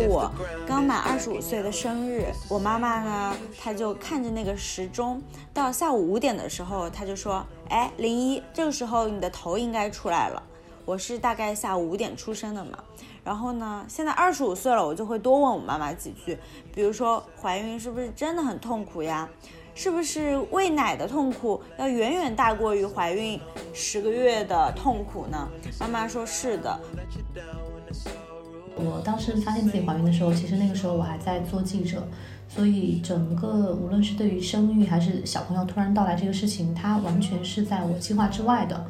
是我刚满二十五岁的生日，我妈妈呢，她就看着那个时钟，到下午五点的时候，她就说：“哎，零一，这个时候你的头应该出来了。”我是大概下午五点出生的嘛，然后呢，现在二十五岁了，我就会多问我妈妈几句，比如说怀孕是不是真的很痛苦呀？是不是喂奶的痛苦要远远大过于怀孕十个月的痛苦呢？妈妈说是的。我当时发现自己怀孕的时候，其实那个时候我还在做记者，所以整个无论是对于生育还是小朋友突然到来这个事情，它完全是在我计划之外的。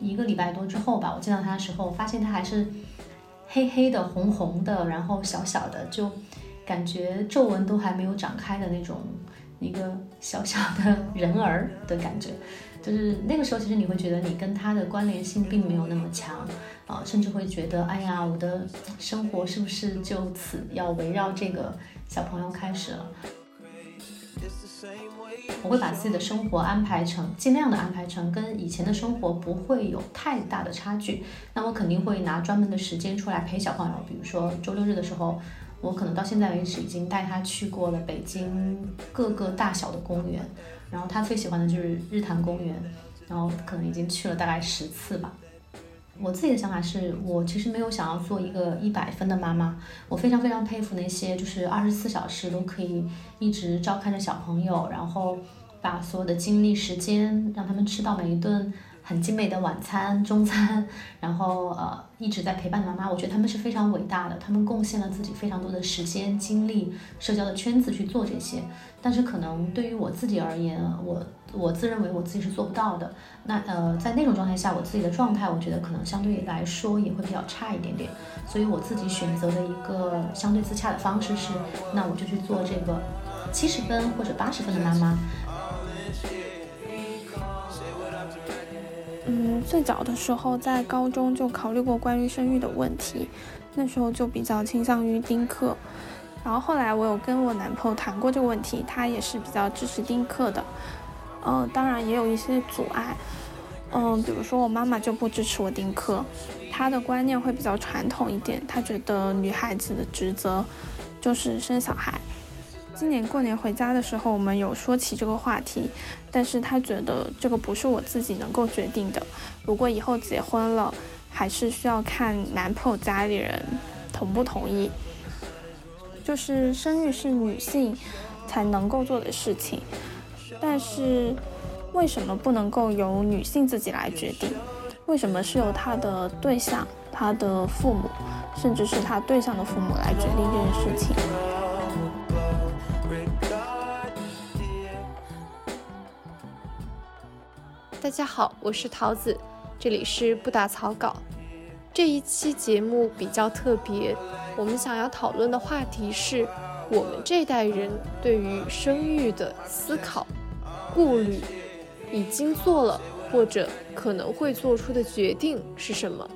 一个礼拜多之后吧，我见到他的时候，发现他还是黑黑的、红红的，然后小小的，就感觉皱纹都还没有长开的那种一个小小的人儿的感觉。就是那个时候，其实你会觉得你跟他的关联性并没有那么强啊，甚至会觉得，哎呀，我的生活是不是就此要围绕这个小朋友开始了？我会把自己的生活安排成，尽量的安排成跟以前的生活不会有太大的差距。那我肯定会拿专门的时间出来陪小朋友，比如说周六日的时候，我可能到现在为止已经带他去过了北京各个大小的公园。然后他最喜欢的就是日坛公园，然后可能已经去了大概十次吧。我自己的想法是我其实没有想要做一个一百分的妈妈，我非常非常佩服那些就是二十四小时都可以一直照看着小朋友，然后把所有的精力时间让他们吃到每一顿很精美的晚餐、中餐，然后呃一直在陪伴的妈妈。我觉得他们是非常伟大的，他们贡献了自己非常多的时间、精力、社交的圈子去做这些。但是可能对于我自己而言，我我自认为我自己是做不到的。那呃，在那种状态下，我自己的状态，我觉得可能相对来说也会比较差一点点。所以我自己选择的一个相对自洽的方式是，那我就去做这个七十分或者八十分的妈妈。嗯，最早的时候在高中就考虑过关于生育的问题，那时候就比较倾向于丁克。然后后来我有跟我男朋友谈过这个问题，他也是比较支持丁克的，嗯，当然也有一些阻碍，嗯，比如说我妈妈就不支持我丁克，她的观念会比较传统一点，她觉得女孩子的职责就是生小孩。今年过年回家的时候，我们有说起这个话题，但是她觉得这个不是我自己能够决定的，如果以后结婚了，还是需要看男朋友家里人同不同意。就是生育是女性才能够做的事情，但是为什么不能够由女性自己来决定？为什么是由她的对象、她的父母，甚至是她对象的父母来决定这件事情？大家好，我是桃子，这里是不打草稿。这一期节目比较特别。我们想要讨论的话题是我们这代人对于生育的思考、顾虑，已经做了或者可能会做出的决定是什么。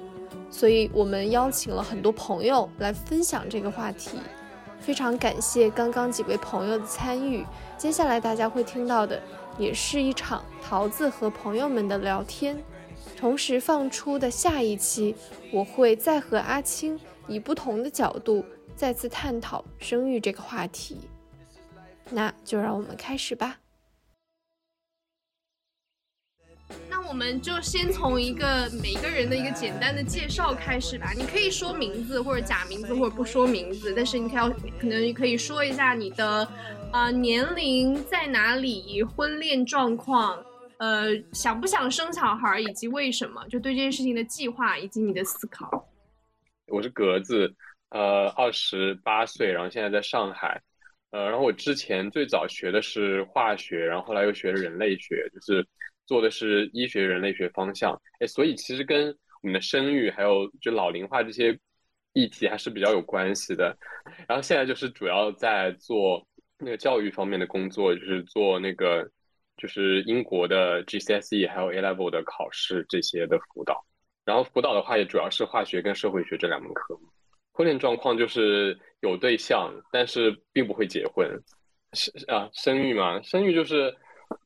所以我们邀请了很多朋友来分享这个话题。非常感谢刚刚几位朋友的参与。接下来大家会听到的也是一场桃子和朋友们的聊天。同时放出的下一期，我会再和阿青。以不同的角度再次探讨生育这个话题，那就让我们开始吧。那我们就先从一个每个人的一个简单的介绍开始吧。你可以说名字或者假名字，或者不说名字，但是你可要可能可以说一下你的啊年龄在哪里，婚恋状况，呃想不想生小孩，以及为什么，就对这件事情的计划以及你的思考。我是格子，呃，二十八岁，然后现在在上海，呃，然后我之前最早学的是化学，然后后来又学了人类学，就是做的是医学人类学方向，哎，所以其实跟我们的生育还有就老龄化这些议题还是比较有关系的。然后现在就是主要在做那个教育方面的工作，就是做那个就是英国的 GCSE 还有 A Level 的考试这些的辅导。然后辅导的话也主要是化学跟社会学这两门科目。婚恋状况就是有对象，但是并不会结婚。生啊，生育嘛，生育就是，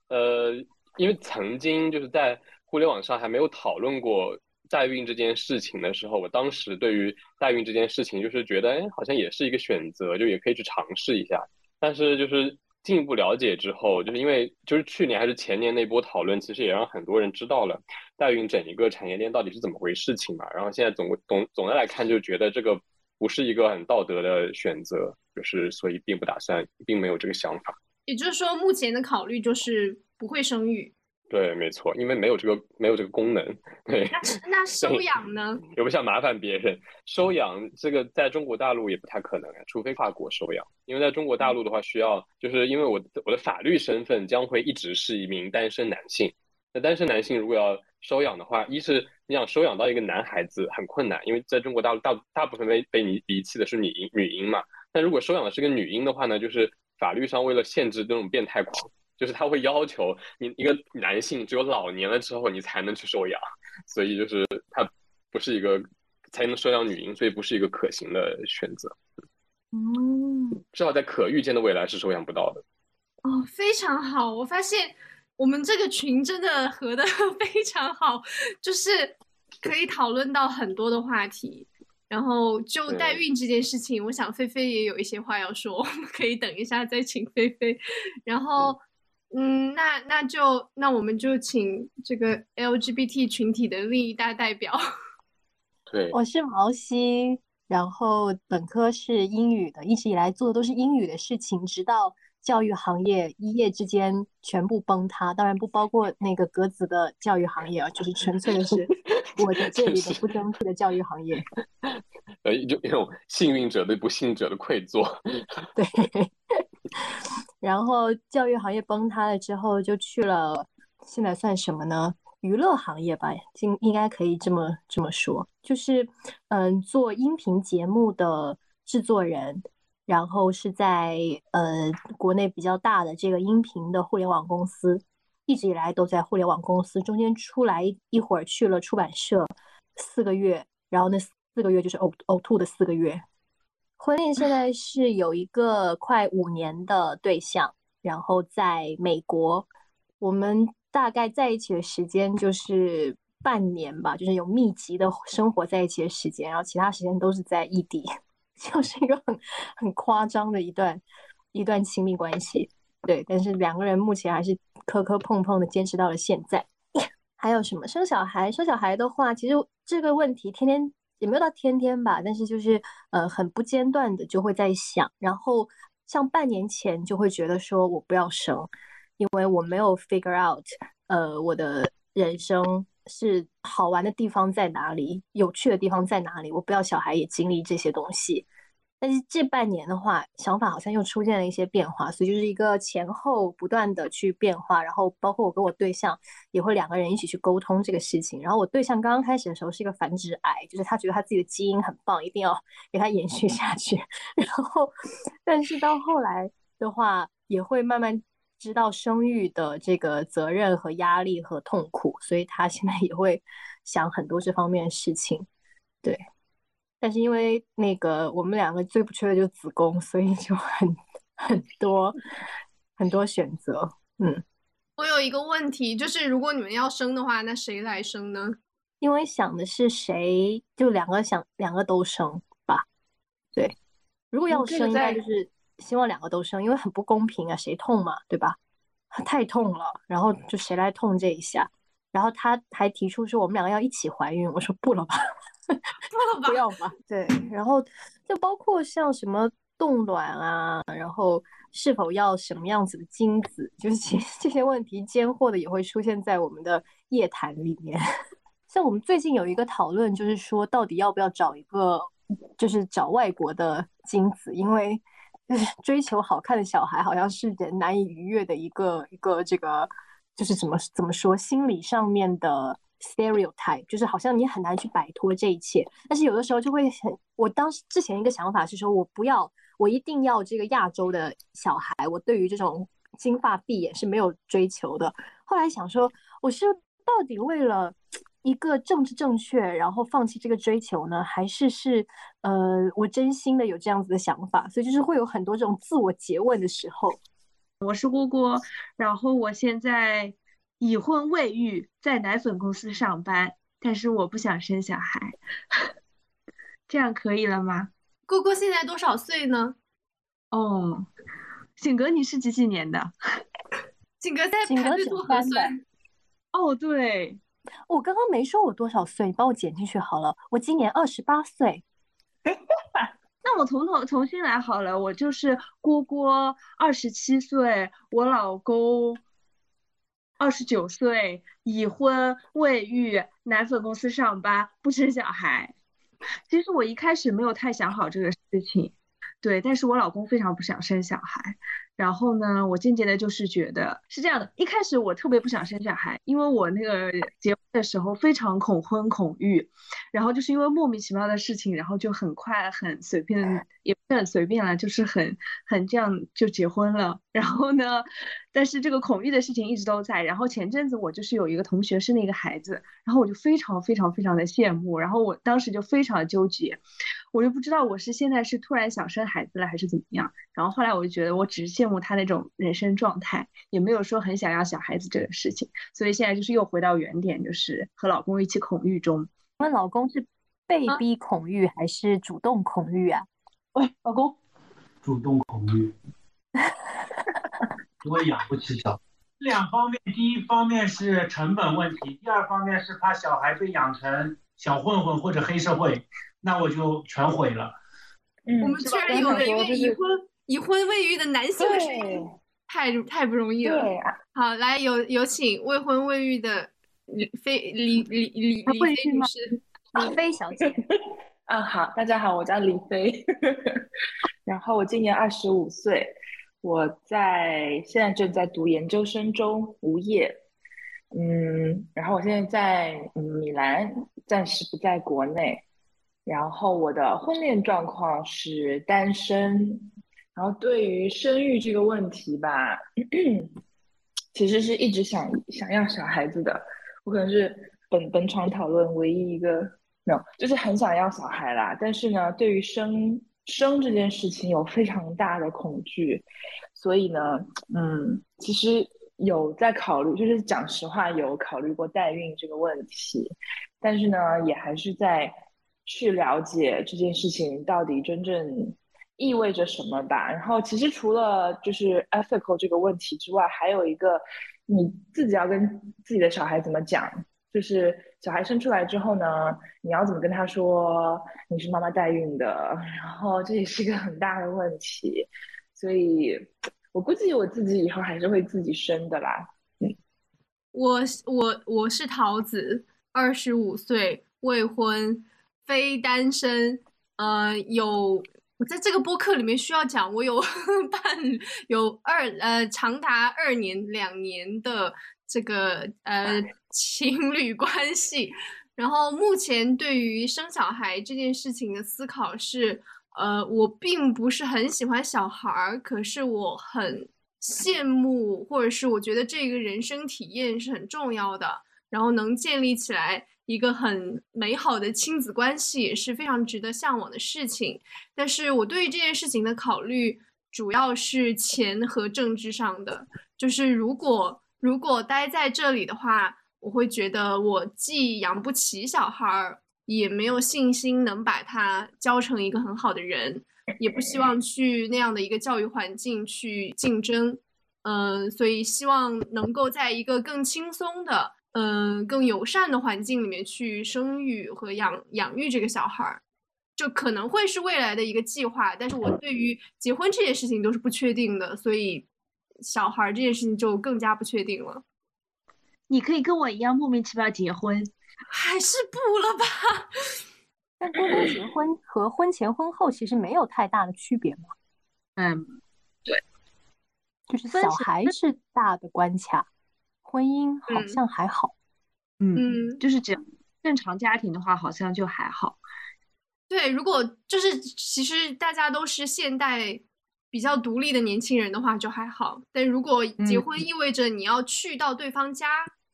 呃，因为曾经就是在互联网上还没有讨论过代孕这件事情的时候，我当时对于代孕这件事情就是觉得，哎，好像也是一个选择，就也可以去尝试一下。但是就是进一步了解之后，就是因为就是去年还是前年那波讨论，其实也让很多人知道了代孕整一个产业链到底是怎么回事情嘛。然后现在总总总的来看，就觉得这个不是一个很道德的选择，就是所以并不打算，并没有这个想法。也就是说，目前的考虑就是不会生育。对，没错，因为没有这个没有这个功能。对，那那收养呢？也不想麻烦别人。收养这个在中国大陆也不太可能啊，除非跨国收养。因为在中国大陆的话，需要就是因为我我的法律身份将会一直是一名单身男性。那单身男性如果要收养的话，一是你想收养到一个男孩子很困难，因为在中国大陆大大部分被被你遗弃的是女婴女婴嘛。但如果收养的是个女婴的话呢，就是法律上为了限制这种变态狂。就是他会要求你一个男性只有老年了之后你才能去收养，所以就是他不是一个才能收养女婴，所以不是一个可行的选择。嗯，至少在可预见的未来是收养不到的。哦，非常好，我发现我们这个群真的合的 非常好，就是可以讨论到很多的话题。然后就代孕这件事情，我想菲菲也有一些话要说，我们可以等一下再请菲菲。然后。嗯，那那就那我们就请这个 LGBT 群体的另一大代表。对，我是毛西，然后本科是英语的，一直以来做的都是英语的事情，直到教育行业一夜之间全部崩塌。当然不包括那个格子的教育行业啊，就是纯粹的是 我在这里的不争气的教育行业。呃，就那种幸运者对不幸者的愧疚。对。然后教育行业崩塌了之后，就去了现在算什么呢？娱乐行业吧，应应该可以这么这么说，就是嗯，做音频节目的制作人，然后是在呃国内比较大的这个音频的互联网公司，一直以来都在互联网公司，中间出来一会儿去了出版社四个月，然后那四个月就是呕呕吐的四个月。婚恋现在是有一个快五年的对象，然后在美国，我们大概在一起的时间就是半年吧，就是有密集的生活在一起的时间，然后其他时间都是在异地，就是一个很很夸张的一段一段亲密关系。对，但是两个人目前还是磕磕碰碰的坚持到了现在。还有什么生小孩？生小孩的话，其实这个问题天天。也没有到天天吧，但是就是呃很不间断的就会在想，然后像半年前就会觉得说我不要生，因为我没有 figure out，呃我的人生是好玩的地方在哪里，有趣的地方在哪里，我不要小孩也经历这些东西。但是这半年的话，想法好像又出现了一些变化，所以就是一个前后不断的去变化。然后包括我跟我对象也会两个人一起去沟通这个事情。然后我对象刚刚开始的时候是一个繁殖癌，就是他觉得他自己的基因很棒，一定要 给他延续下去。然后，但是到后来的话，也会慢慢知道生育的这个责任和压力和痛苦，所以他现在也会想很多这方面的事情。对。但是因为那个我们两个最不缺的就是子宫，所以就很很多很多选择。嗯，我有一个问题，就是如果你们要生的话，那谁来生呢？因为想的是谁，就两个想两个都生吧。对，如果要生，应该就是希望两个都生，因为很不公平啊，谁痛嘛，对吧？太痛了，然后就谁来痛这一下？然后他还提出说我们两个要一起怀孕，我说不了吧。不要吧，对，然后就包括像什么冻卵啊，然后是否要什么样子的精子，就是其实这些问题间或的也会出现在我们的夜谈里面。像我们最近有一个讨论，就是说到底要不要找一个，就是找外国的精子，因为就是追求好看的小孩好像是人难以逾越的一个一个这个，就是怎么怎么说心理上面的。stereotype 就是好像你很难去摆脱这一切，但是有的时候就会很，我当时之前一个想法是说，我不要，我一定要这个亚洲的小孩，我对于这种金发碧眼是没有追求的。后来想说，我是到底为了一个政治正确，然后放弃这个追求呢，还是是呃，我真心的有这样子的想法？所以就是会有很多这种自我诘问的时候。我是姑姑，然后我现在。已婚未育，在奶粉公司上班，但是我不想生小孩，这样可以了吗？郭郭现在多少岁呢？哦，景格你是几几年的？景格在景格排队做核九三的酸。哦，对，我刚刚没说我多少岁，你帮我剪进去好了。我今年二十八岁，那我从头重新来好了，我就是郭郭，二十七岁，我老公二十九岁，已婚未育，奶粉公司上班，不生小孩。其实我一开始没有太想好这个事情，对，但是我老公非常不想生小孩，然后呢，我渐渐的就是觉得是这样的，一开始我特别不想生小孩，因为我那个结婚的时候非常恐婚恐育，然后就是因为莫名其妙的事情，然后就很快很随便，也不是很随便了，就是很很这样就结婚了。然后呢，但是这个恐育的事情一直都在。然后前阵子我就是有一个同学生了一个孩子，然后我就非常非常非常的羡慕，然后我当时就非常的纠结，我就不知道我是现在是突然想生孩子了还是怎么样。然后后来我就觉得我只是羡慕他那种人生状态，也没有说很想要小孩子这个事情。所以现在就是又回到原点，就是和老公一起恐育中。那老公是被啊逼恐育还是主动恐育啊？喂，老公，主动恐育，因为养不起小。两方面，第一方面是成本问题，第二方面是怕小孩被养成小混混或者黑社会，那我就全毁了。我们嗯，居然有了一位已婚已婚未育的男性太太不容易了。对啊，好，来有有请未婚未育的李飞李李李李飞女士。李飞小姐，嗯好，大家好，我叫李飞，然后我今年二十五岁，我在现在正在读研究生中，无业，嗯，然后我现在在米兰，暂时不在国内，然后我的婚恋状况是单身，然后对于生育这个问题吧，其实是一直想想要小孩子的，我可能是本本场讨论唯一一个没有，就是很想要小孩啦，但是呢，对于生生这件事情有非常大的恐惧，所以呢，嗯，其实有在考虑，就是讲实话，有考虑过代孕这个问题，但是呢，也还是在去了解这件事情到底真正意味着什么吧。然后，其实除了就是 ethical 这个问题之外，还有一个你自己要跟自己的小孩怎么讲。就是小孩生出来之后呢，你要怎么跟他说你是妈妈代孕的？然后这也是一个很大的问题，所以我估计我自己以后还是会自己生的啦。嗯我我我是桃子，二十五岁，未婚，非单身。呃，有我在这个播客里面需要讲，我有 半，有二呃长达二年两年的这个呃情侣关系。然后目前对于生小孩这件事情的思考是，呃，我并不是很喜欢小孩儿，可是我很羡慕，或者是我觉得这个人生体验是很重要的，然后能建立起来一个很美好的亲子关系，也是非常值得向往的事情。但是我对于这件事情的考虑，主要是钱和政治上的，就是如果如果待在这里的话，我会觉得我既养不起小孩儿，也没有信心能把他教成一个很好的人。也不希望去那样的一个教育环境去竞争，嗯、所以希望能够在一个更轻松的、嗯、更友善的环境里面去生育和养养育这个小孩儿，就可能会是未来的一个计划。但是我对于结婚这件事情都是不确定的，所以小孩儿这件事情就更加不确定了。你可以跟我一样莫名其妙结婚，还是不了吧？但多多结婚和婚前婚后其实没有太大的区别嘛，嗯，对就是小孩是大的关卡，婚姻好嗯像还好。嗯，嗯，就是只要正常家庭的话，好像就还好。对，如果就是其实大家都是现代比较独立的年轻人的话，就还好。但如果结嗯婚意味着你要去到对方家，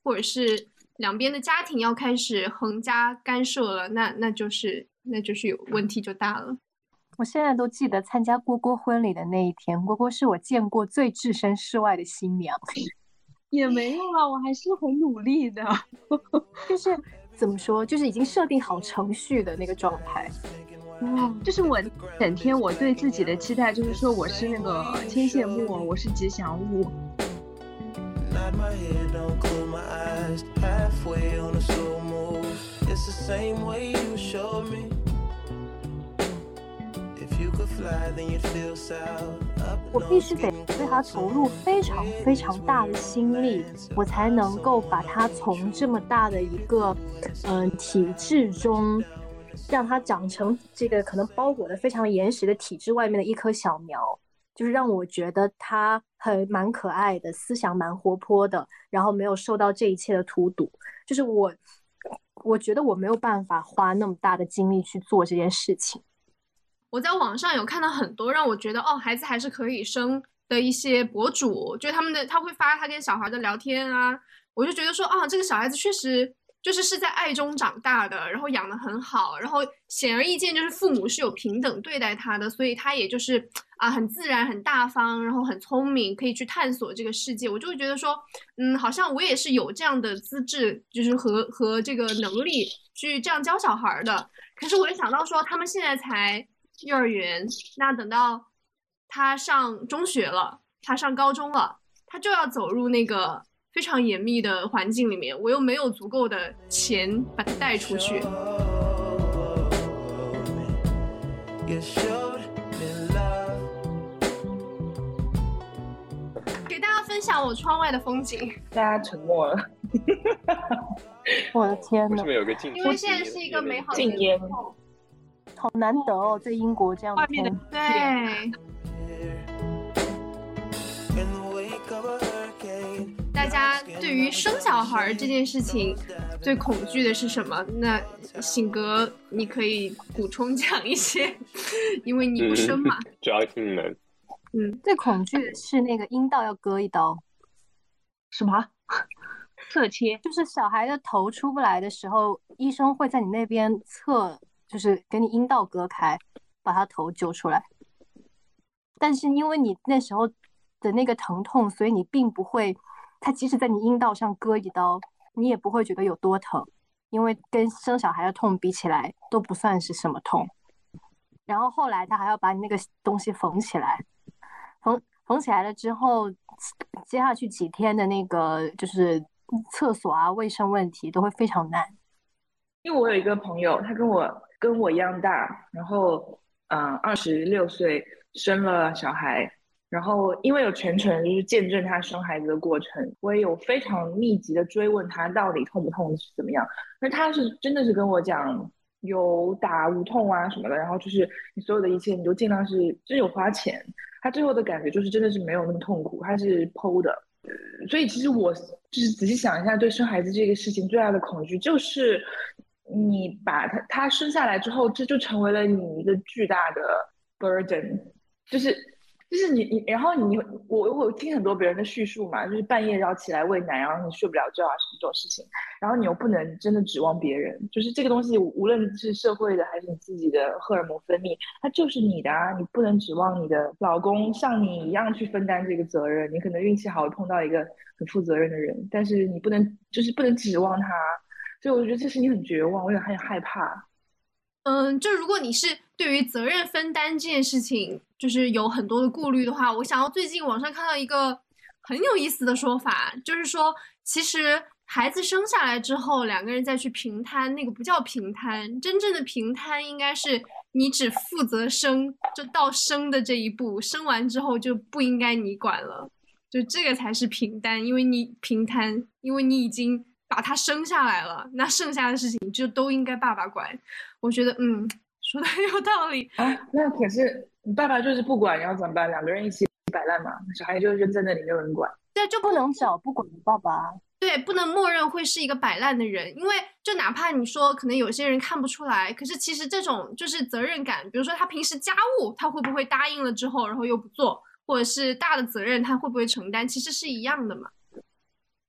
或者是两边的家庭要开始横加干涉了，那那就是那就是有问题就大了。我现在都记得参加郭郭婚礼的那一天，郭郭是我见过最置身事外的新娘。也没有啊，我还是很努力的。就是怎么说，就是已经设定好程序的那个状态。嗯，就是我整天我对自己的期待，就是说我是那个牵线木偶，我是吉祥物。Nod my head, don't close my eyes. Halfway on a slow move. It's the same way you showed me. If you could fly, then you'd feel south. Up 我必须得对他投入非常非常大的心力，我才能够把他从这么大的一个嗯、呃体制中，让它长成这个可能包裹的非常严实的体制外面的一棵小苗，就是让我觉得它很蛮可爱的，思想蛮活泼的，然后没有受到这一切的荼毒。就是我，我觉得我没有办法花那么大的精力去做这件事情。我在网上有看到很多让我觉得哦，孩子还是可以生的一些博主，就他们的他会发他跟小孩的聊天啊，我就觉得说啊，这个小孩子确实就是是在爱中长大的，然后养得很好，然后显而易见就是父母是有平等对待他的，所以他也就是啊很自然、很大方，然后很聪明，可以去探索这个世界。我就会觉得说，嗯，好像我也是有这样的资质，就是和和这个能力去这样教小孩的。可是我一想到说，他们现在才幼儿园，那等到他上中学了，他上高中了，他就要走入那个非常严密的环境里面，我又没有足够的钱把它带出去。给大家分享我窗外的风景，大家沉默了，我的天呐为什么，有个静？因为现在是一个美好的禁烟。好难得哦，在英国这样的。对，大家对于生小孩儿这件事情最恐惧的是什么？那醒哥，你可以补充讲一些，因为你不生嘛。主要是你们。嗯，最恐惧的是那个阴道要割一刀，什么？侧切？就是小孩的头出不来的时候，医生会在你那边侧，就是给你阴道割开，把他头揪出来。但是因为你那时候的那个疼痛，所以你并不会，他即使在你阴道上割一刀，你也不会觉得有多疼，因为跟生小孩的痛比起来都不算是什么痛。然后后来他还要把你那个东西缝起来，缝缝起来了之后，接下去几天的那个就是厕所啊、卫生问题都会非常难。因为我有一个朋友，他跟我跟我一样大，然后嗯，二十六岁生了小孩，然后因为有全程就是见证他生孩子的过程，我也有非常密集的追问他到底痛不痛是怎么样。那他是真的是跟我讲有打无痛啊什么的，然后就是你所有的一切你都尽量是真有花钱，他最后的感觉就是真的是没有那么痛苦，他是剖的。所以其实我就是仔细想一下，对生孩子这个事情最大的恐惧就是，你把他他生下来之后，这就成为了你一个巨大的 burden，就是就是你你，然后你我我听很多别人的叙述嘛，就是半夜要起来喂奶，然后你睡不了觉啊什么这种事情，然后你又不能真的指望别人，就是这个东西，无论是社会的还是你自己的荷尔蒙分泌，它就是你的啊，你不能指望你的老公像你一样去分担这个责任，你可能运气好碰到一个很负责任的人，但是你不能就是不能指望他，所以我觉得这是你很绝望，我也很害怕。嗯，就如果你是对于责任分担这件事情，就是有很多的顾虑的话，我想要最近网上看到一个很有意思的说法，就是说，其实孩子生下来之后，两个人再去平摊，那个不叫平摊，真正的平摊应该是你只负责生，就到生的这一步，生完之后就不应该你管了，就这个才是平担，因为你平摊，因为你已经把他生下来了，那剩下的事情就都应该爸爸管。我觉得，嗯，说的很有道理。啊，那可是你爸爸就是不管，然后怎么办？两个人一起摆烂嘛，小孩就扔在那里，没有人管。对，就不能找不管的爸爸。对，不能默认会是一个摆烂的人，因为就哪怕你说可能有些人看不出来，可是其实这种就是责任感，比如说他平时家务他会不会答应了之后，然后又不做，或者是大的责任他会不会承担，其实是一样的嘛。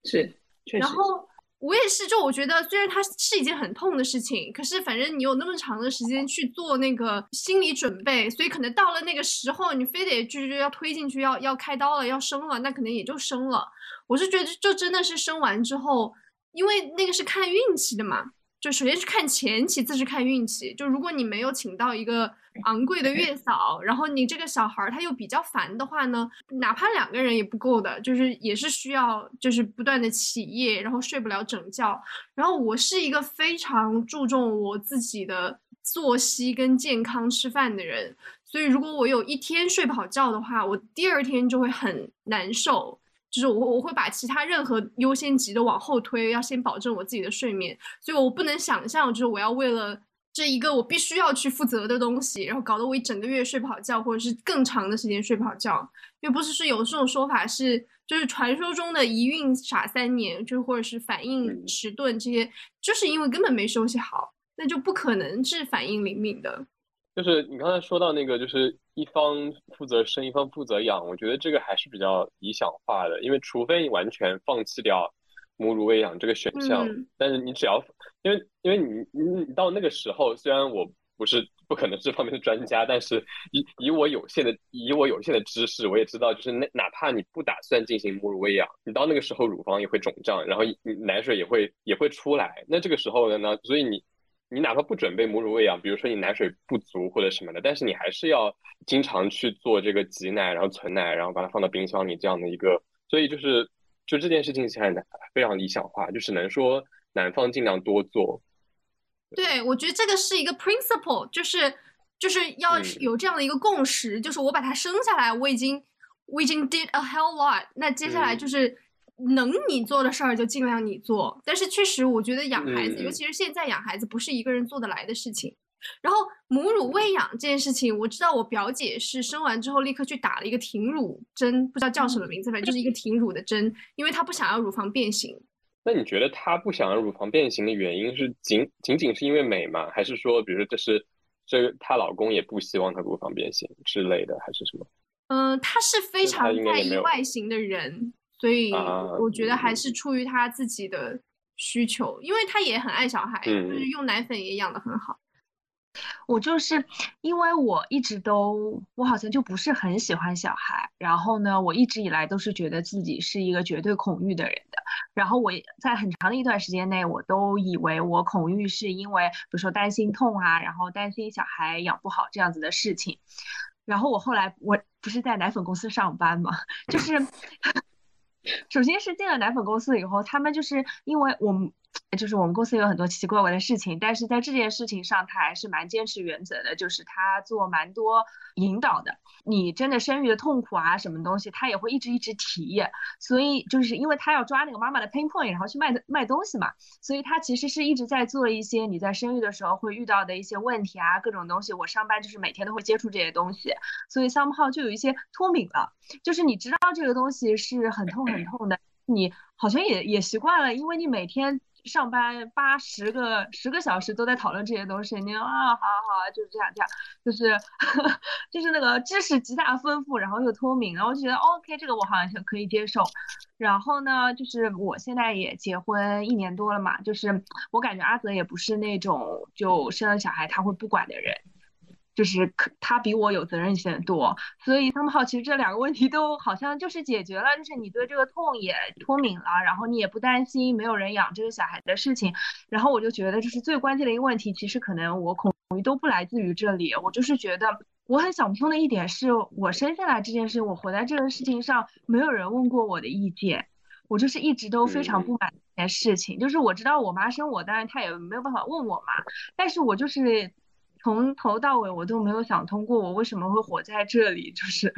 是，确实。然后我也是，就我觉得虽然它是一件很痛的事情，可是反正你有那么长的时间去做那个心理准备，所以可能到了那个时候，你非得就就要推进去，要要开刀了，要生了，那可能也就生了。我是觉得就真的是生完之后，因为那个是看运气的嘛。就首先是看钱，其次是看运气。就如果你没有请到一个昂贵的月嫂，然后你这个小孩儿他又比较烦的话呢，哪怕两个人也不够的，就是也是需要就是不断的起夜，然后睡不了整觉。然后我是一个非常注重我自己的作息跟健康吃饭的人，所以如果我有一天睡不好觉的话，我第二天就会很难受。就是我我会把其他任何优先级的往后推，要先保证我自己的睡眠，所以我不能想象，就是我要为了这一个我必须要去负责的东西，然后搞得我一整个月睡不好觉，或者是更长的时间睡不好觉。因为不是是有这种说法是，就是传说中的一孕傻三年，就是或者是反应迟钝这些，就是因为根本没休息好，那就不可能是反应灵敏的。就是你刚才说到那个，就是一方负责生，一方负责养，我觉得这个还是比较理想化的，因为除非你完全放弃掉母乳喂养这个选项，但是你只要，因为因为你你你到那个时候，虽然我不是不可能这方面的专家，但是以以我有限的以我有限的知识，我也知道，就是那哪怕你不打算进行母乳喂养，你到那个时候乳房也会肿胀，然后奶水也会也会出来，那这个时候的呢，所以你。你哪怕不准备母乳喂养，比如说你奶水不足或者什么的，但是你还是要经常去做这个挤奶，然后存奶，然后把它放到冰箱里这样的一个，所以就是就这件事情现在非常理想化，就只能说男方尽量多做。对，我觉得这个是一个 principle，就是就是要有这样的一个共识，就是我把它生下来，我已经我已经 did a hell lot，那接下来就是。能你做的事儿就尽量你做，但是确实我觉得养孩子，尤其是现在养孩子，不是一个人做得来的事情。然后母乳喂养这件事情，我知道我表姐是生完之后立刻去打了一个停乳针，不知道叫什么名字，反正就是一个停乳的针，因为她不想要乳房变形。那你觉得她不想要乳房变形的原因是仅仅仅是因为美吗？还是说，比如说这是这她老公也不希望她乳房变形之类的，还是什么？嗯，她是非常在意外形的人。所以我觉得还是出于他自己的需求，因为他也很爱小孩，就是用奶粉也养得很好。我就是因为我一直都，我好像就不是很喜欢小孩，然后呢，我一直以来都是觉得自己是一个绝对恐育的人的。然后我在很长的一段时间内，我都以为我恐育是因为，比如说担心痛啊，然后担心小孩养不好这样子的事情。然后我后来我不是在奶粉公司上班嘛，就是。首先是进了奶粉公司以后，他们就是因为我们。就是我们公司有很多奇奇怪怪的事情，但是在这件事情上，他还是蛮坚持原则的。就是他做蛮多引导的，你真的生育的痛苦啊，什么东西，他也会一直一直提。所以就是因为他要抓那个妈妈的 pain point，然后去卖卖东西嘛，所以他其实是一直在做一些你在生育的时候会遇到的一些问题啊，各种东西。我上班就是每天都会接触这些东西，所以 somehow 就有一些脱敏了。就是你知道这个东西是很痛很痛的，你好像也也习惯了，因为你每天。上班八十个十个小时都在讨论这些东西，你啊，好好好，就是这样这样，就是呵 呵就是那个知识极大丰富，然后又聪明，然后就觉得 OK，这个我好像可以接受。然后呢，就是我现在也结婚一年多了嘛，就是我感觉阿泽也不是那种就生了小孩他会不管的人。就是可他比我有责任心多，所以他们好，其实这两个问题都好像就是解决了，就是你对这个痛也脱敏了，然后你也不担心没有人养这个小孩的事情，然后我就觉得就是最关键的一个问题，其实可能我恐惧都不来自于这里，我就是觉得我很想不通的一点是我生下来这件事，我活在这个事情上，没有人问过我的意见，我就是一直都非常不满这件事情，就是我知道我妈生我，当然她也没有办法问我嘛，但是我就是。从头到尾我都没有想通过，我为什么会活在这里，就是，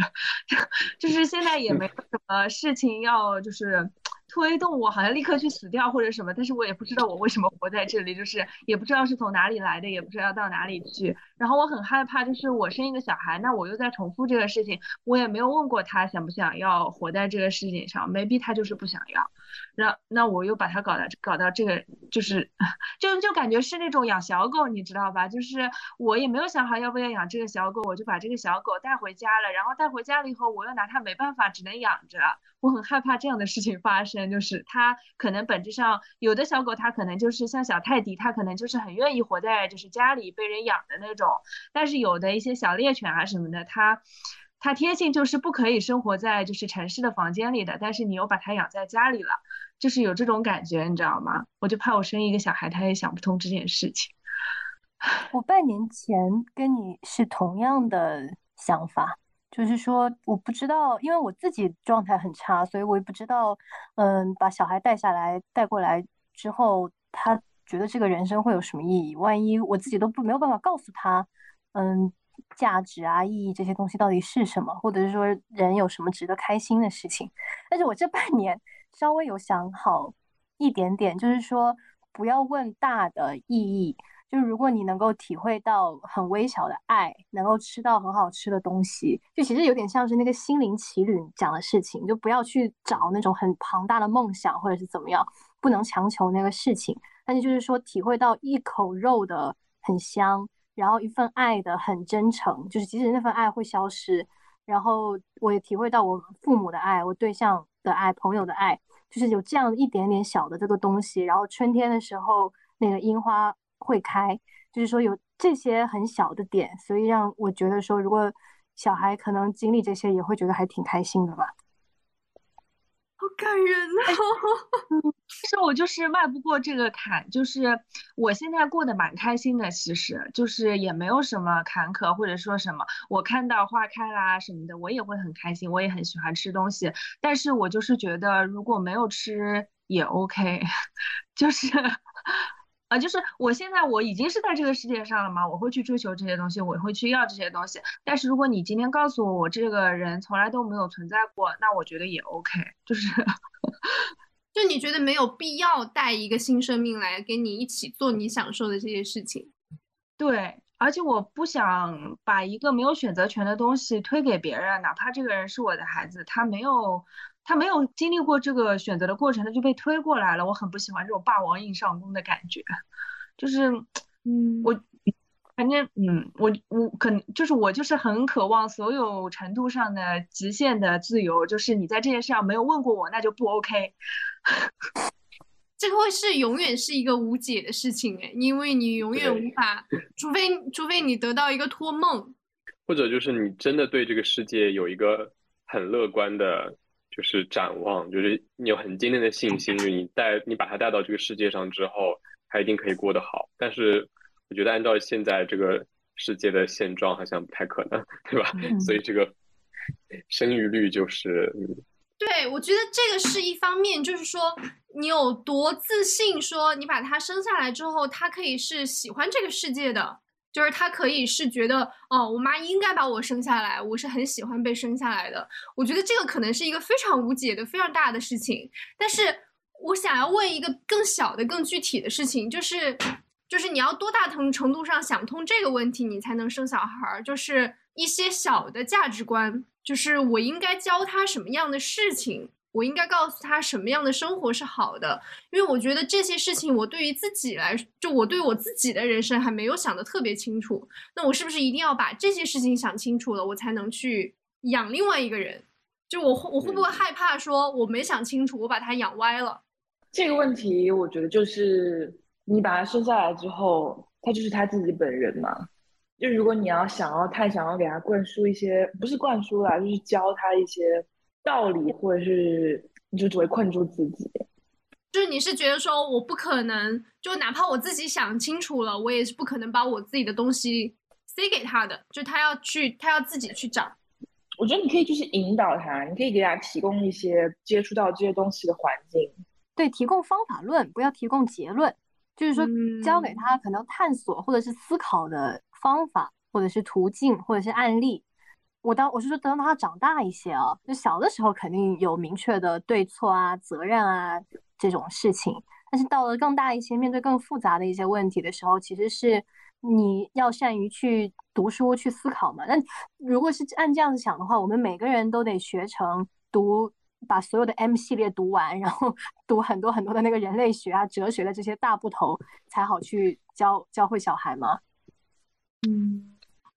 就是现在也没有什么事情要就是。推动我好像立刻去死掉或者什么，但是我也不知道我为什么活在这里，就是也不知道是从哪里来的，也不知道要到哪里去。然后我很害怕，就是我生一个小孩，那我又在重复这个事情，我也没有问过他想不想要活在这个世界上，maybe 他就是不想要。然那我又把他搞到搞到这个，就是 就就感觉是那种养小狗，你知道吧？就是我也没有想好要不要养这个小狗，我就把这个小狗带回家了，然后带回家了以后，我又拿它没办法，只能养着。我很害怕这样的事情发生。就是它可能本质上有的小狗它可能就是像小泰迪，它可能就是很愿意活在就是家里被人养的那种，但是有的一些小猎犬啊什么的，它它天性就是不可以生活在就是城市的房间里的，但是你又把它养在家里了，就是有这种感觉，你知道吗？我就怕我生一个小孩，他也想不通这件事情。我半年前跟你是同样的想法，就是说我不知道，因为我自己状态很差，所以我也不知道，嗯，把小孩带下来带过来之后，他觉得这个人生会有什么意义？万一我自己都不没有办法告诉他，嗯，价值啊、意义这些东西到底是什么，或者是说人有什么值得开心的事情？但是我这半年稍微有想好一点点，就是说不要问大的意义。就是如果你能够体会到很微小的爱，能够吃到很好吃的东西，就其实有点像是那个心灵奇旅讲的事情，就不要去找那种很庞大的梦想或者是怎么样，不能强求那个事情。但是就是说，体会到一口肉的很香，然后一份爱的很真诚，就是即使那份爱会消失，然后我也体会到我父母的爱、我对象的爱、朋友的爱，就是有这样一点点小的这个东西。然后春天的时候，那个樱花。会开，就是说有这些很小的点，所以让我觉得说，如果小孩可能经历这些，也会觉得还挺开心的吧。好感人哦！是我就是迈不过这个坎，就是我现在过得蛮开心的，其实就是也没有什么坎坷，或者说什么，我看到花开啦什么的，我也会很开心，我也很喜欢吃东西，但是我就是觉得如果没有吃也 OK，就是。啊，就是我现在我已经是在这个世界上了嘛，我会去追求这些东西，我会去要这些东西。但是如果你今天告诉我我这个人从来都没有存在过，那我觉得也 OK。就是，就你觉得没有必要带一个新生命来跟你一起做你享受的这些事情。对，而且我不想把一个没有选择权的东西推给别人，哪怕这个人是我的孩子，他没有。他没有经历过这个选择的过程，他就被推过来了。我很不喜欢这种霸王硬上弓的感觉，就是，嗯，我，反正，嗯，我我可能就是我就是很渴望所有程度上的极限的自由。就是你在这件事上没有问过我，那就不 OK。这个会是永远是一个无解的事情哎，因为你永远无法，除非除非你得到一个托梦，或者就是你真的对这个世界有一个很乐观的。就是展望，就是你有很坚定的信心，就你带你把他带到这个世界上之后，他一定可以过得好。但是我觉得按照现在这个世界的现状，好像不太可能，对吧？所以这个生育率就是，对我觉得这个是一方面，就是说你有多自信，说你把他生下来之后，他可以是喜欢这个世界的。就是他可以是觉得，哦，我妈应该把我生下来，我是很喜欢被生下来的。我觉得这个可能是一个非常无解的、非常大的事情。但是我想要问一个更小的、更具体的事情，就是，就是你要多大程程度上想通这个问题，你才能生小孩儿？就是一些小的价值观，就是我应该教他什么样的事情。我应该告诉他什么样的生活是好的，因为我觉得这些事情我对于自己来，就我对我自己的人生还没有想的特别清楚。那我是不是一定要把这些事情想清楚了，我才能去养另外一个人？就我我会不会害怕说我没想清楚，我把他养歪了？这个问题，我觉得就是你把他生下来之后，他就是他自己本人嘛。就如果你要想要太想要给他灌输一些，不是灌输啦，就是教他一些。道理，或者是你就只会困住自己，就是你是觉得说我不可能，就哪怕我自己想清楚了，我也是不可能把我自己的东西塞给他的，就他要去，他要自己去找。我觉得你可以就是引导他，你可以给他提供一些接触到这些东西的环境，对，提供方法论，不要提供结论，就是说教给他可能探索或者是思考的方法，或者是途径，或者是案例。我当我是说，等他长大一些啊，就小的时候肯定有明确的对错啊、责任啊这种事情，但是到了更大一些，面对更复杂的一些问题的时候，其实是你要善于去读书、去思考嘛。那如果是按这样子想的话，我们每个人都得学成读，把所有的 M 系列读完，然后 读很多很多的那个人类学啊、哲学的这些大部头，才好去教教会小孩吗？嗯。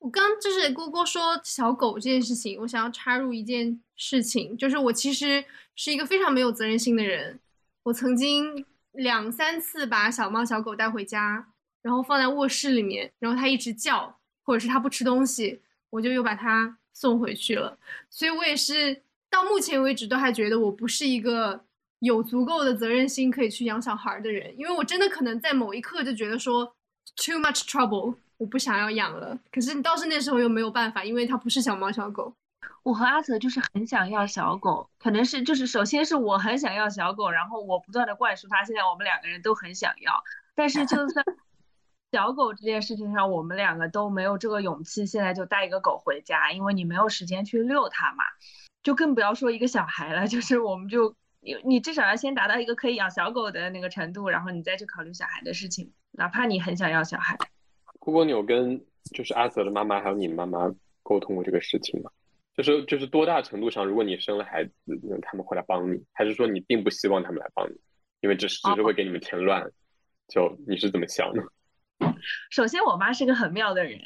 我刚就是郭郭说小狗这件事情，我想要插入一件事情，就是我其实是一个非常没有责任心的人。我曾经两三次把小猫小狗带回家，然后放在卧室里面，然后它一直叫，或者是它不吃东西，我就又把它送回去了。所以我也是到目前为止都还觉得我不是一个有足够的责任心可以去养小孩的人，因为我真的可能在某一刻就觉得说 too much trouble。我不想要养了，可是你倒是那时候又没有办法，因为它不是小猫小狗。我和阿泽就是很想要小狗，可能是就是首先是我很想要小狗，然后我不断的灌输他，现在我们两个人都很想要，但是就算 小狗这件事情上，我们两个都没有这个勇气，现在就带一个狗回家，因为你没有时间去遛它嘛，就更不要说一个小孩了，就是我们就你你至少要先达到一个可以养小狗的那个程度，然后你再去考虑小孩的事情，哪怕你很想要小孩。不过你有跟就是阿泽的妈妈还有你妈妈沟通过这个事情吗？就是就是多大程度上，如果你生了孩子，那他们会来帮你，还是说你并不希望他们来帮你，因为这是只是会给你们添乱？就你是怎么想的？首先，我妈是个很妙的人，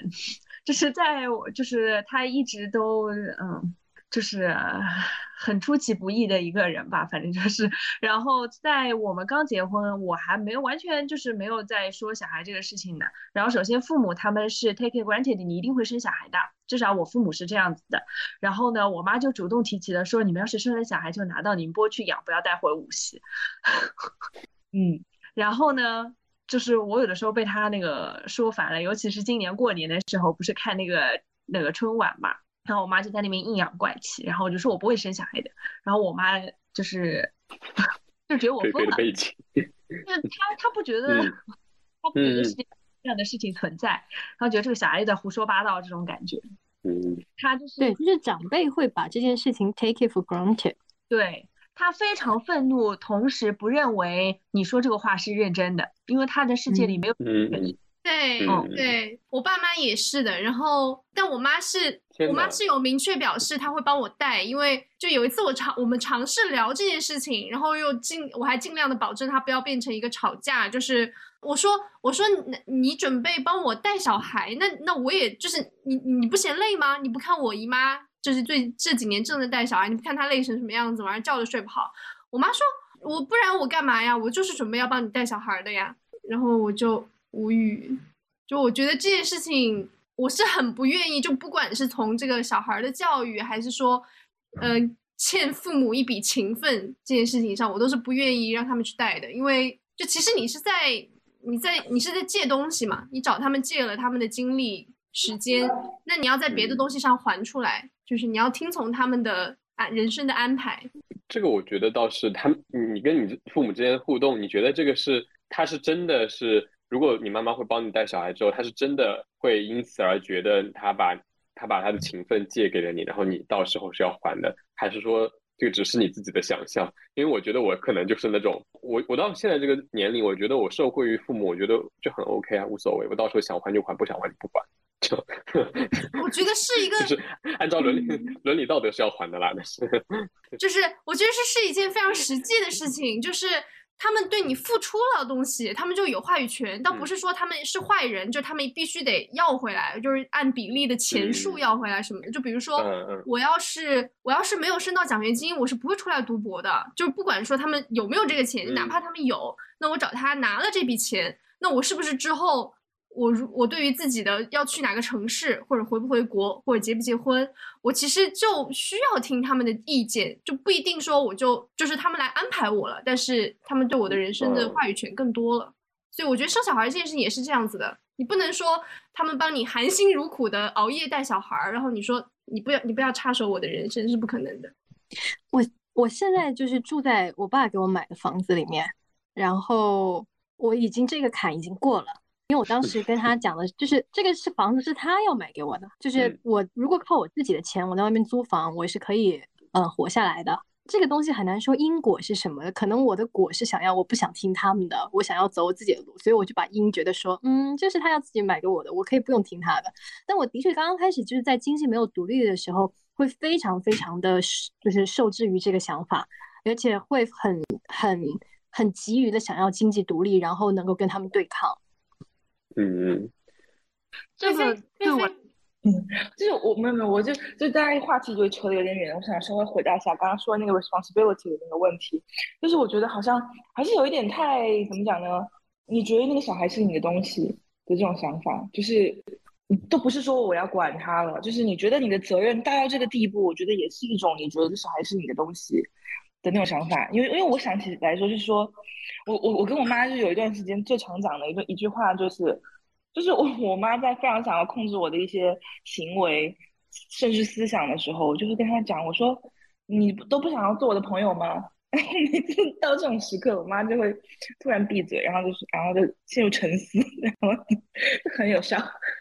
就是在我就是她一直都嗯。就是很出其不意的一个人吧，反正就是。然后在我们刚结婚，我还没有完全就是没有在说小孩这个事情呢。然后首先父母他们是 take it granted，你一定会生小孩的，至少我父母是这样子的。然后呢，我妈就主动提起了说，你们要是生了小孩就拿到宁波去养，不要带回无锡。嗯，然后呢，就是我有的时候被他那个说烦了，尤其是今年过年的时候，不是看那个那个春晚嘛。然后我妈就在那边阴阳怪气，然后我就说我不会生小孩的，然后我妈就是 就觉得我疯了，那 她她不觉得，她不觉得是这样的事情存在，然后觉得这个小孩子在胡说八道这种感觉，嗯，他就是对，就是长辈会把这件事情 take it for granted，对他非常愤怒，同时不认为你说这个话是认真的，因为他的世界里没有。对，对我爸妈也是的。然后，但我妈是，我妈是有明确表示她会帮我带，因为就有一次我尝，我们尝试聊这件事情，然后又尽，我还尽量的保证她不要变成一个吵架。就是我说，我说你你准备帮我带小孩，那那我也就是你你不嫌累吗？你不看我姨妈就是最这几年正在带小孩，你不看她累成什么样子，晚上觉都睡不好。我妈说，我不然我干嘛呀？我就是准备要帮你带小孩的呀。然后我就。无语，就我觉得这件事情，我是很不愿意。就不管是从这个小孩的教育，还是说，呃，欠父母一笔情分这件事情上，我都是不愿意让他们去带的。因为，就其实你是在你在你是在借东西嘛，你找他们借了他们的精力、时间，那你要在别的东西上还出来，就是你要听从他们的啊人生的安排。这个我觉得倒是，他们你跟你父母之间的互动，你觉得这个是他是真的是。如果你妈妈会帮你带小孩之后，她是真的会因此而觉得她把她把她的情分借给了你，然后你到时候是要还的，还是说这个只是你自己的想象？因为我觉得我可能就是那种，我我到现在这个年龄，我觉得我受惠于父母，我觉得就很 OK 啊，无所谓，我到时候想还就还，不想还就不还。就我觉得是一个，就是按照伦理伦理道德是要还的啦，但是就是我觉得是是一件非常实际的事情，就是。他们对你付出了东西，他们就有话语权。倒不是说他们是坏人，就他们必须得要回来，就是按比例的钱数要回来什么的。就比如说，我要是我要是没有升到奖学金，我是不会出来读博的。就是不管说他们有没有这个钱，哪怕他们有，那我找他拿了这笔钱，那我是不是之后？我如我对于自己的要去哪个城市，或者回不回国，或者结不结婚，我其实就需要听他们的意见，就不一定说我就就是他们来安排我了，但是他们对我的人生的话语权更多了。所以我觉得生小孩这件事情也是这样子的，你不能说他们帮你含辛茹苦的熬夜带小孩，然后你说你不要你不要插手我的人生是不可能的。我我现在就是住在我爸给我买的房子里面，然后我已经这个坎已经过了。因为我当时跟他讲的，就是这个是房子是他要买给我的，就是我如果靠我自己的钱，我在外面租房，我是可以嗯活下来的。这个东西很难说因果是什么，可能我的果是想要，我不想听他们的，我想要走我自己的路，所以我就把因觉得说，嗯，这是他要自己买给我的，我可以不用听他的。但我的确刚刚开始就是在经济没有独立的时候，会非常非常的就是受制于这个想法，而且会很很很急于的想要经济独立，然后能够跟他们对抗。嗯，这个对我嗯。就是我没有没有，我就就大家话题就扯得有点远，我想稍微回答一下刚刚说的那个 responsibility 的那个问题，就是我觉得好像还是有一点太怎么讲呢？你觉得那个小孩是你的东西的这种想法，就是都不是说我要管他了，就是你觉得你的责任大到这个地步，我觉得也是一种你觉得这小孩是你的东西的那种想法。因为因为我想起来说，就是说我我我跟我妈就有一段时间最常讲的一个一句话就是。就是我我妈在非常想要控制我的一些行为，甚至思想的时候，我就会跟她讲，我说你都不想要做我的朋友吗？每次到这种时刻，我妈就会突然闭嘴，然后就是然后就陷入沉思，然后就很有效。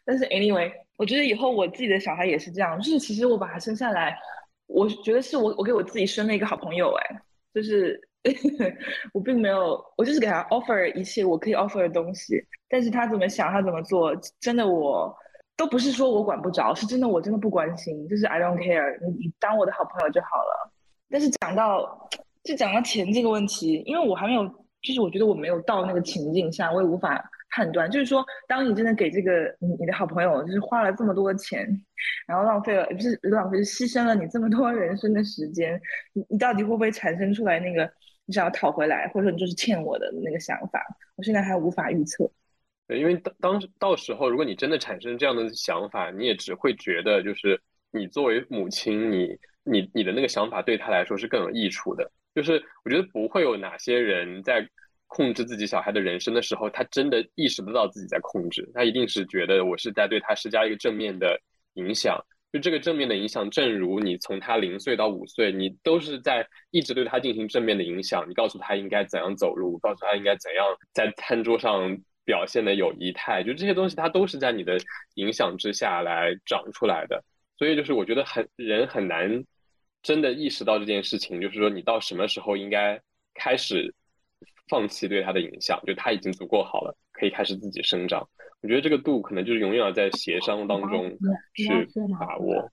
但是 anyway，我觉得以后我自己的小孩也是这样，就是其实我把他生下来，我觉得是我我给我自己生了一个好朋友，哎，就是。我并没有，我就是给他 offer 一切我可以 offer 的东西，但是他怎么想，他怎么做，真的我都不是说我管不着，是真的我真的不关心，就是 I don't care，你你当我的好朋友就好了。但是讲到就讲到钱这个问题，因为我还没有，就是我觉得我没有到那个情境下，我也无法。判断就是说，当你真的给这个你你的好朋友，就是花了这么多钱，然后浪费了不是浪费，是牺牲了你这么多人生的时间，你你到底会不会产生出来那个你想要讨回来，或者说你就是欠我的那个想法？我现在还无法预测。对，因为当当到时候，如果你真的产生这样的想法，你也只会觉得，就是你作为母亲，你你你的那个想法对他来说是更有益处的。就是我觉得不会有哪些人在。控制自己小孩的人生的时候，他真的意识不到自己在控制，他一定是觉得我是在对他施加一个正面的影响。就这个正面的影响，正如你从他零岁到五岁，你都是在一直对他进行正面的影响。你告诉他应该怎样走路，告诉他应该怎样在餐桌上表现的有仪态，就这些东西，他都是在你的影响之下来长出来的。所以就是我觉得很人很难真的意识到这件事情，就是说你到什么时候应该开始。放弃对他的影响，就他已经足够好了，可以开始自己生长。我觉得这个度可能就是永远要在协商当中去把握。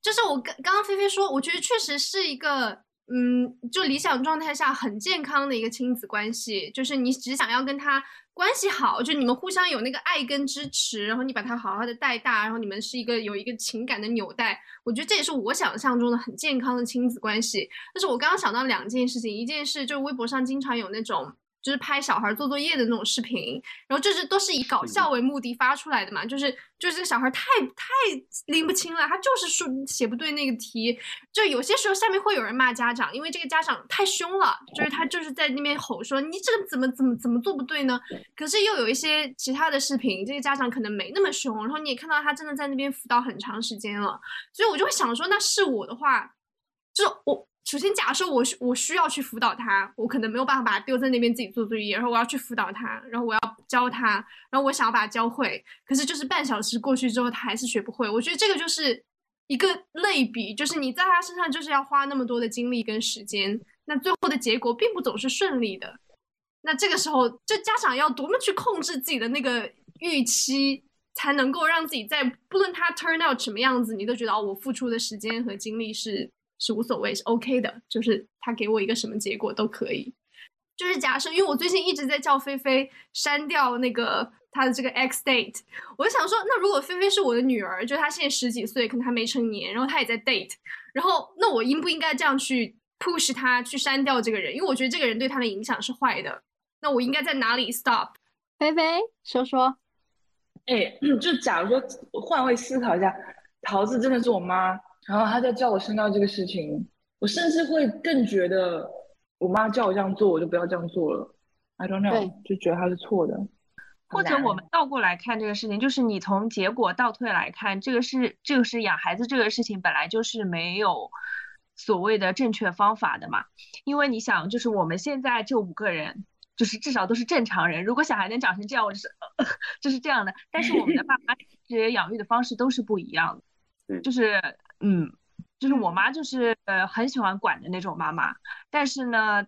就是我刚刚刚菲菲说，我觉得确实是一个，嗯，就理想状态下很健康的一个亲子关系，就是你只想要跟他关系好，就你们互相有那个爱跟支持，然后你把他好好的带大，然后你们是一个有一个情感的纽带。我觉得这也是我想象中的很健康的亲子关系。但是我刚刚想到两件事情，一件事就是微博上经常有那种。就是拍小孩做作业的那种视频，然后就是都是以搞笑为目的发出来的嘛，就是就是这个小孩太太拎不清了，他就是说写不对那个题，就有些时候下面会有人骂家长，因为这个家长太凶了，就是他就是在那边吼说你这个怎么怎么怎么做不对呢？可是又有一些其他的视频，这个家长可能没那么凶，然后你也看到他真的在那边辅导很长时间了，所以我就会想说，那是我的话，就是我。首先，假设我需我需要去辅导他，我可能没有办法把他丢在那边自己做作业，然后我要去辅导他，然后我要教他，然后我想要把他教会，可是就是半小时过去之后，他还是学不会。我觉得这个就是一个类比，就是你在他身上就是要花那么多的精力跟时间，那最后的结果并不总是顺利的。那这个时候，就家长要多么去控制自己的那个预期，才能够让自己在不论他 turn out 什么样子，你都觉得，我付出的时间和精力是。是无所谓，是 OK 的，就是他给我一个什么结果都可以。就是假设，因为我最近一直在叫菲菲删掉那个他的这个 X date，我就想说，那如果菲菲是我的女儿，就她现在十几岁，可能还没成年，然后她也在 date，然后那我应不应该这样去 push 她去删掉这个人？因为我觉得这个人对她的影响是坏的。那我应该在哪里 stop？菲菲说说。哎，就假如说换位思考一下，桃子真的是我妈。然后他在叫我升到这个事情，我甚至会更觉得我妈叫我这样做，我就不要这样做了。I don't know，就觉得他是错的。或者我们倒过来看这个事情，就是你从结果倒退来看，这个是这个是养孩子这个事情本来就是没有所谓的正确方法的嘛。因为你想，就是我们现在这五个人，就是至少都是正常人。如果小孩能长成这样，我就是 就是这样的。但是我们的爸妈这些养育的方式都是不一样的，就是。嗯，就是我妈就是呃很喜欢管的那种妈妈，但是呢，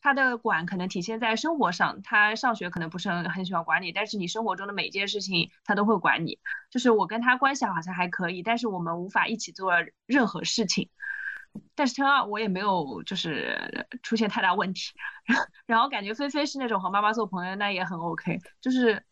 她的管可能体现在生活上，她上学可能不是很很喜欢管你，但是你生活中的每一件事情她都会管你。就是我跟她关系好像还可以，但是我们无法一起做任何事情。但是她我也没有就是出现太大问题，然后感觉菲菲是那种和妈妈做朋友，那也很 OK，就是。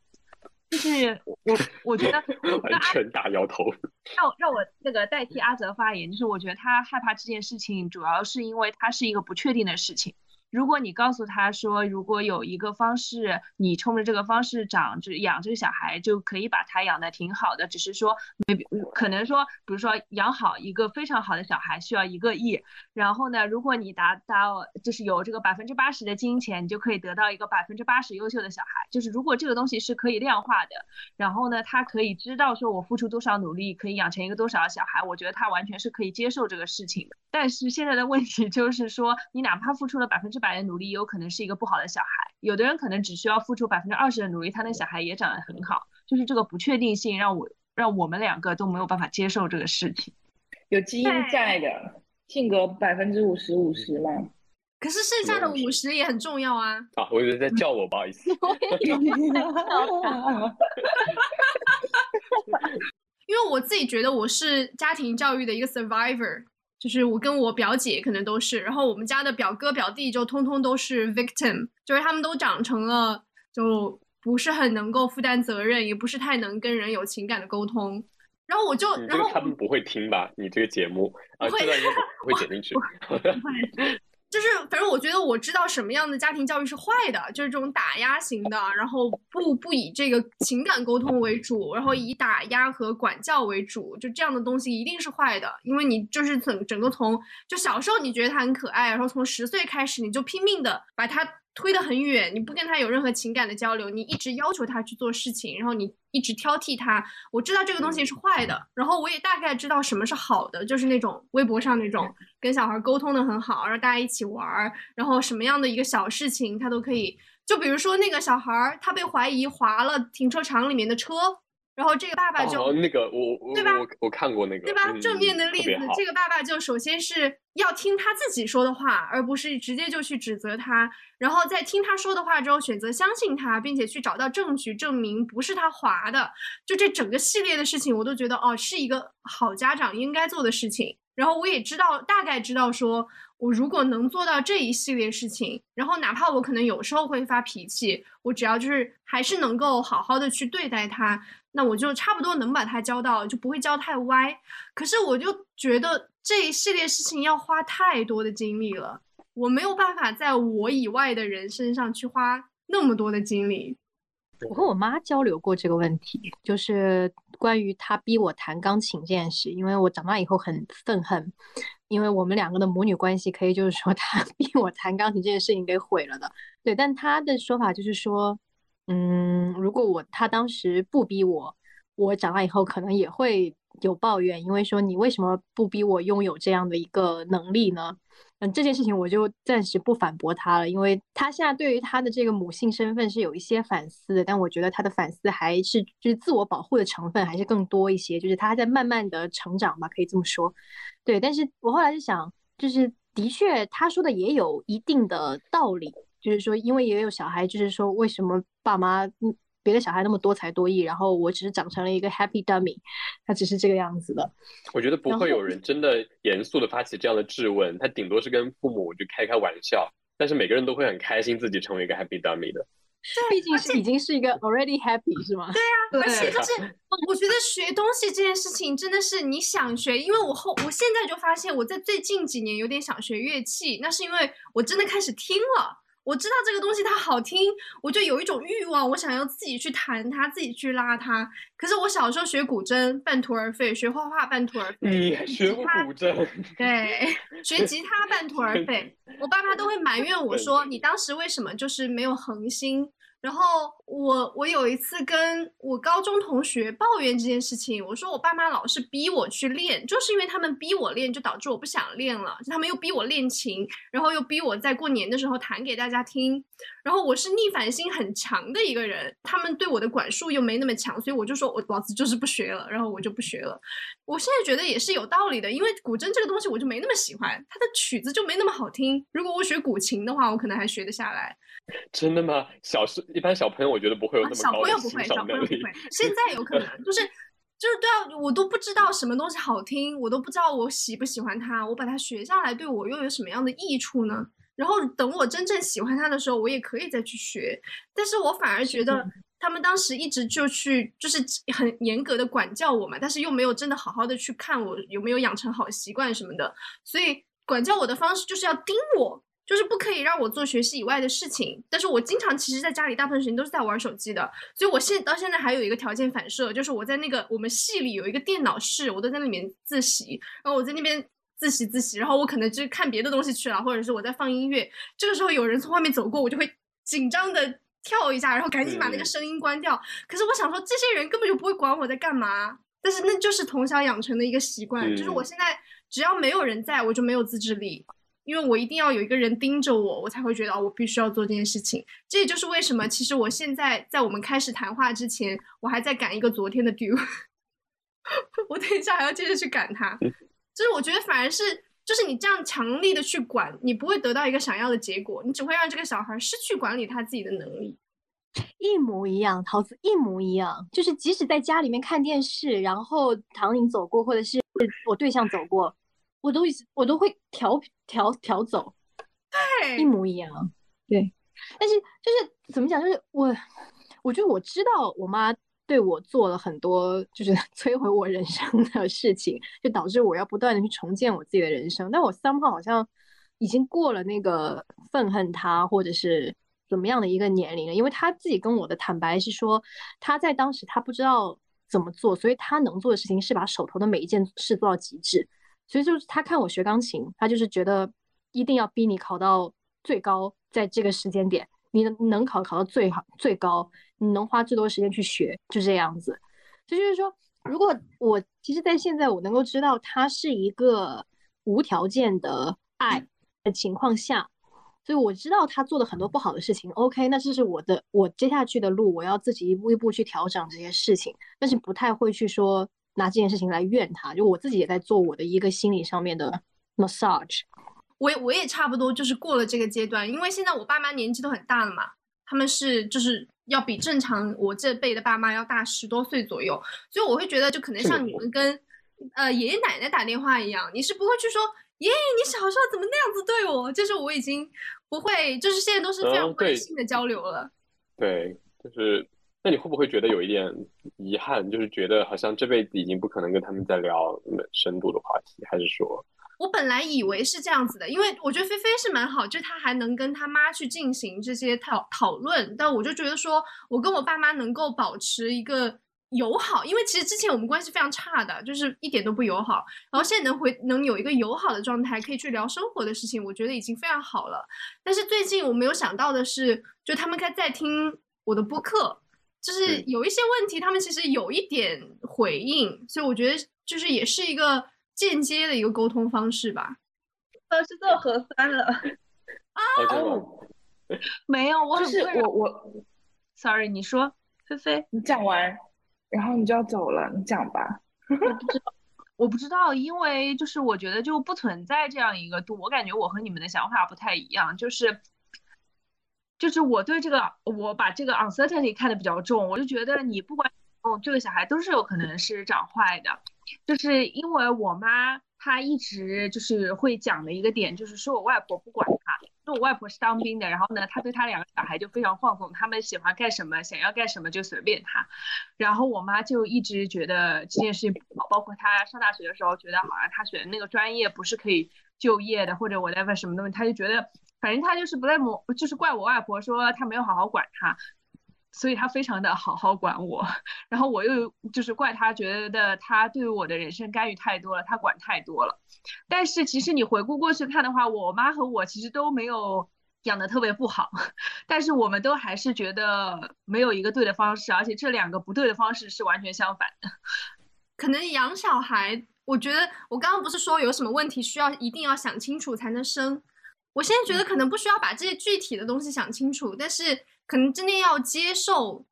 就是我我觉得 完全大摇头。让让我那个代替阿泽发言，就是我觉得他害怕这件事情，主要是因为他是一个不确定的事情。如果你告诉他说，如果有一个方式，你冲着这个方式长这养这个小孩，就可以把他养的挺好的，只是说没可能说，比如说养好一个非常好的小孩需要一个亿，然后呢，如果你达到就是有这个百分之八十的金钱，你就可以得到一个百分之八十优秀的小孩。就是如果这个东西是可以量化的，然后呢，他可以知道说我付出多少努力可以养成一个多少小孩，我觉得他完全是可以接受这个事情的。但是现在的问题就是说，你哪怕付出了百分之百的努力，有可能是一个不好的小孩。有的人可能只需要付出百分之二十的努力，他那小孩也长得很好。就是这个不确定性让我让我们两个都没有办法接受这个事情。有基因在的，性格百分之五十五十嘛。可是剩下的五十也很重要啊。啊，我以为在叫我，不好意思。因为我自己觉得我是家庭教育的一个 survivor，就是我跟我表姐可能都是，然后我们家的表哥表弟就通通都是 victim，就是他们都长成了就不是很能够负担责任，也不是太能跟人有情感的沟通。然后我就，然后他们不会听吧？你这个节目啊，不会这段应该不会剪进去。就是反正我觉得我知道什么样的家庭教育是坏的，就是这种打压型的，然后不不以这个情感沟通为主，然后以打压和管教为主，就这样的东西一定是坏的，因为你就是整整个从就小时候你觉得他很可爱，然后从十岁开始你就拼命的把他推得很远，你不跟他有任何情感的交流，你一直要求他去做事情，然后你一直挑剔他。我知道这个东西是坏的，然后我也大概知道什么是好的，就是那种微博上那种跟小孩沟通的很好，然后大家一起玩儿，然后什么样的一个小事情他都可以。就比如说那个小孩儿，他被怀疑划了停车场里面的车，然后这个爸爸就、哦，那个我我对吧我我看过那个，对吧？嗯正面的例子这个爸爸就首先是要听他自己说的话，而不是直接就去指责他，然后在听他说的话之后选择相信他，并且去找到证据证明不是他划的。就这整个系列的事情，我都觉得哦，是一个好家长应该做的事情。然后我也知道，大概知道说，我如果能做到这一系列事情，然后哪怕我可能有时候会发脾气，我只要就是还是能够好好的去对待他，那我就差不多能把他教到，就不会教太歪。可是我就觉得这一系列事情要花太多的精力了，我没有办法在我以外的人身上去花那么多的精力。我和我妈交流过这个问题，就是关于她逼我弹钢琴这件事。因为我长大以后很愤恨，因为我们两个的母女关系可以就是说她 逼我弹钢琴这件事情给毁了的。对，但她的说法就是说，嗯，如果我她当时不逼我，我长大以后可能也会有抱怨，因为说你为什么不逼我拥有这样的一个能力呢？嗯，这件事情我就暂时不反驳他了，因为他现在对于他的这个母性身份是有一些反思的，但我觉得他的反思还是就是自我保护的成分还是更多一些，就是他在慢慢的成长吧，可以这么说。对，但是我后来就想，就是的确他说的也有一定的道理，就是说因为也有小孩，就是说为什么爸妈嗯别的小孩那么多才多艺，然后我只是长成了一个 happy dummy，他只是这个样子的。我觉得不会有人真的严肃的发起这样的质问，他顶多是跟父母就开开玩笑，但是每个人都会很开心自己成为一个 happy dummy 的。毕竟是已经是一个 already happy 是吗？对啊，而且就是我觉得学东西这件事情真的是你想学，因为我后我现在就发现我在最近几年有点想学乐器，那是因为我真的开始听了，我知道这个东西它好听，我就有一种欲望，我想要自己去弹它，自己去拉它。可是我小时候学古筝半途而废，学画画半途而废，你还学过古筝？对，学吉他半途而废，我爸妈都会埋怨我说：“你当时为什么就是没有恒心？”然后我我有一次跟我高中同学抱怨这件事情，我说我爸妈老是逼我去练，就是因为他们逼我练，就导致我不想练了。就他们又逼我练琴，然后又逼我在过年的时候弹给大家听。然后我是逆反心很强的一个人，他们对我的管束又没那么强，所以我就说我老子就是不学了，然后我就不学了。我现在觉得也是有道理的，因为古筝这个东西我就没那么喜欢，它的曲子就没那么好听。如果我学古琴的话，我可能还学得下来。真的吗？小时一般小朋友我觉得不会有啊，那小么高的欣朋友不会，小赏能力。朋友不会，现在有可能就是 就是对啊，我都不知道什么东西好听，我都不知道我喜不喜欢它，我把它学下来对我又有什么样的益处呢？然后等我真正喜欢它的时候，我也可以再去学。但是我反而觉得他们当时一直就去就是很严格的管教我嘛，但是又没有真的好好的去看我有没有养成好习惯什么的，所以管教我的方式就是要盯我。就是不可以让我做学习以外的事情，但是我经常其实在家里大部分时间都是在玩手机的，所以我现到现在还有一个条件反射，就是我在那个我们系里有一个电脑室，我都在那里面自习，然后我在那边自习自习，然后我可能就看别的东西去了，或者是我在放音乐，这个时候有人从外面走过，我就会紧张的跳一下，然后赶紧把那个声音关掉。可是我想说，这些人根本就不会管我在干嘛，但是那就是从小养成的一个习惯，就是我现在只要没有人在，我就没有自制力。因为我一定要有一个人盯着我，我才会觉得哦，我必须要做这件事情。这也就是为什么，其实我现在在我们开始谈话之前，我还在赶一个昨天的 due，我等一下还要接着去赶它。就是我觉得反而是，就是你这样强力的去管，你不会得到一个想要的结果，你只会让这个小孩失去管理他自己的能力。一模一样，桃子一模一样，就是即使在家里面看电视，然后唐颖走过，或者是我对象走过。我都我都会调调调走，对，一模一样，对。但是就是怎么讲，就是我，我觉得我知道我妈对我做了很多，就是 摧毁我人生的事情，就导致我要不断的去重建我自己的人生。但我三号好像已经过了那个愤恨他或者是怎么样的一个年龄了，因为他自己跟我的坦白是说，他在当时他不知道怎么做，所以他能做的事情是把手头的每一件事做到极致。所以就是他看我学钢琴，他就是觉得一定要逼你考到最高，在这个时间点，你能考考到最好最高，你能花最多时间去学，就这样子。这就是说，如果我其实，在现在我能够知道他是一个无条件的爱的情况下，所以我知道他做了很多不好的事情。OK，那这是我的我接下去的路，我要自己一步一步去调整这些事情，但是不太会去说。拿这件事情来怨他，就我自己也在做我的一个心理上面的 massage。我我也差不多就是过了这个阶段，因为现在我爸妈年纪都很大了嘛，他们是就是要比正常我这辈的爸妈要大十多岁左右，所以我会觉得就可能像你们跟呃爷爷奶奶打电话一样，你是不会去说爷爷你小时候怎么那样子对我，就是我已经不会，就是现在都是非常关心的交流了。对，就是。那你会不会觉得有一点遗憾？就是觉得好像这辈子已经不可能跟他们再聊那么深度的话题，还是说？我本来以为是这样子的，因为我觉得菲菲是蛮好，就她还能跟她妈去进行这些讨讨论。但我就觉得说，我跟我爸妈能够保持一个友好，因为其实之前我们关系非常差的，就是一点都不友好。然后现在能回能有一个友好的状态，可以去聊生活的事情，我觉得已经非常好了。但是最近我没有想到的是，就他们在在听我的播客。就是有一些问题，他们其实有一点回应，所以我觉得就是也是一个间接的一个沟通方式吧。呃，是做核酸了啊？哦没有，我就是我我，sorry，你说，菲菲，你讲完，然后你就要走了，你讲吧。我不知道，我不知道，因为就是我觉得就不存在这样一个度，我感觉我和你们的想法不太一样，就是。就是我对这个，我把这个 uncertainty 看得比较重，我就觉得你不管哦，这个小孩都是有可能是长坏的，就是因为我妈她一直就是会讲的一个点，就是说我外婆不管他，说我外婆是当兵的，然后呢，她对她两个小孩就非常放纵，他们喜欢干什么，想要干什么就随便他，然后我妈就一直觉得这件事情不好，包括她上大学的时候，觉得好像她选的那个专业不是可以就业的，或者 whatever 什么东西，她就觉得。反正他就是不在模，就是怪我外婆说他没有好好管他，所以他非常的好好管我，然后我又就是怪他觉得他对我的人生干预太多了，他管太多了。但是其实你回顾过去看的话，我妈和我其实都没有养的特别不好，但是我们都还是觉得没有一个对的方式，而且这两个不对的方式是完全相反的。可能养小孩，我觉得我刚刚不是说有什么问题需要一定要想清楚才能生。我现在觉得可能不需要把这些具体的东西想清楚，但是可能真的要接受，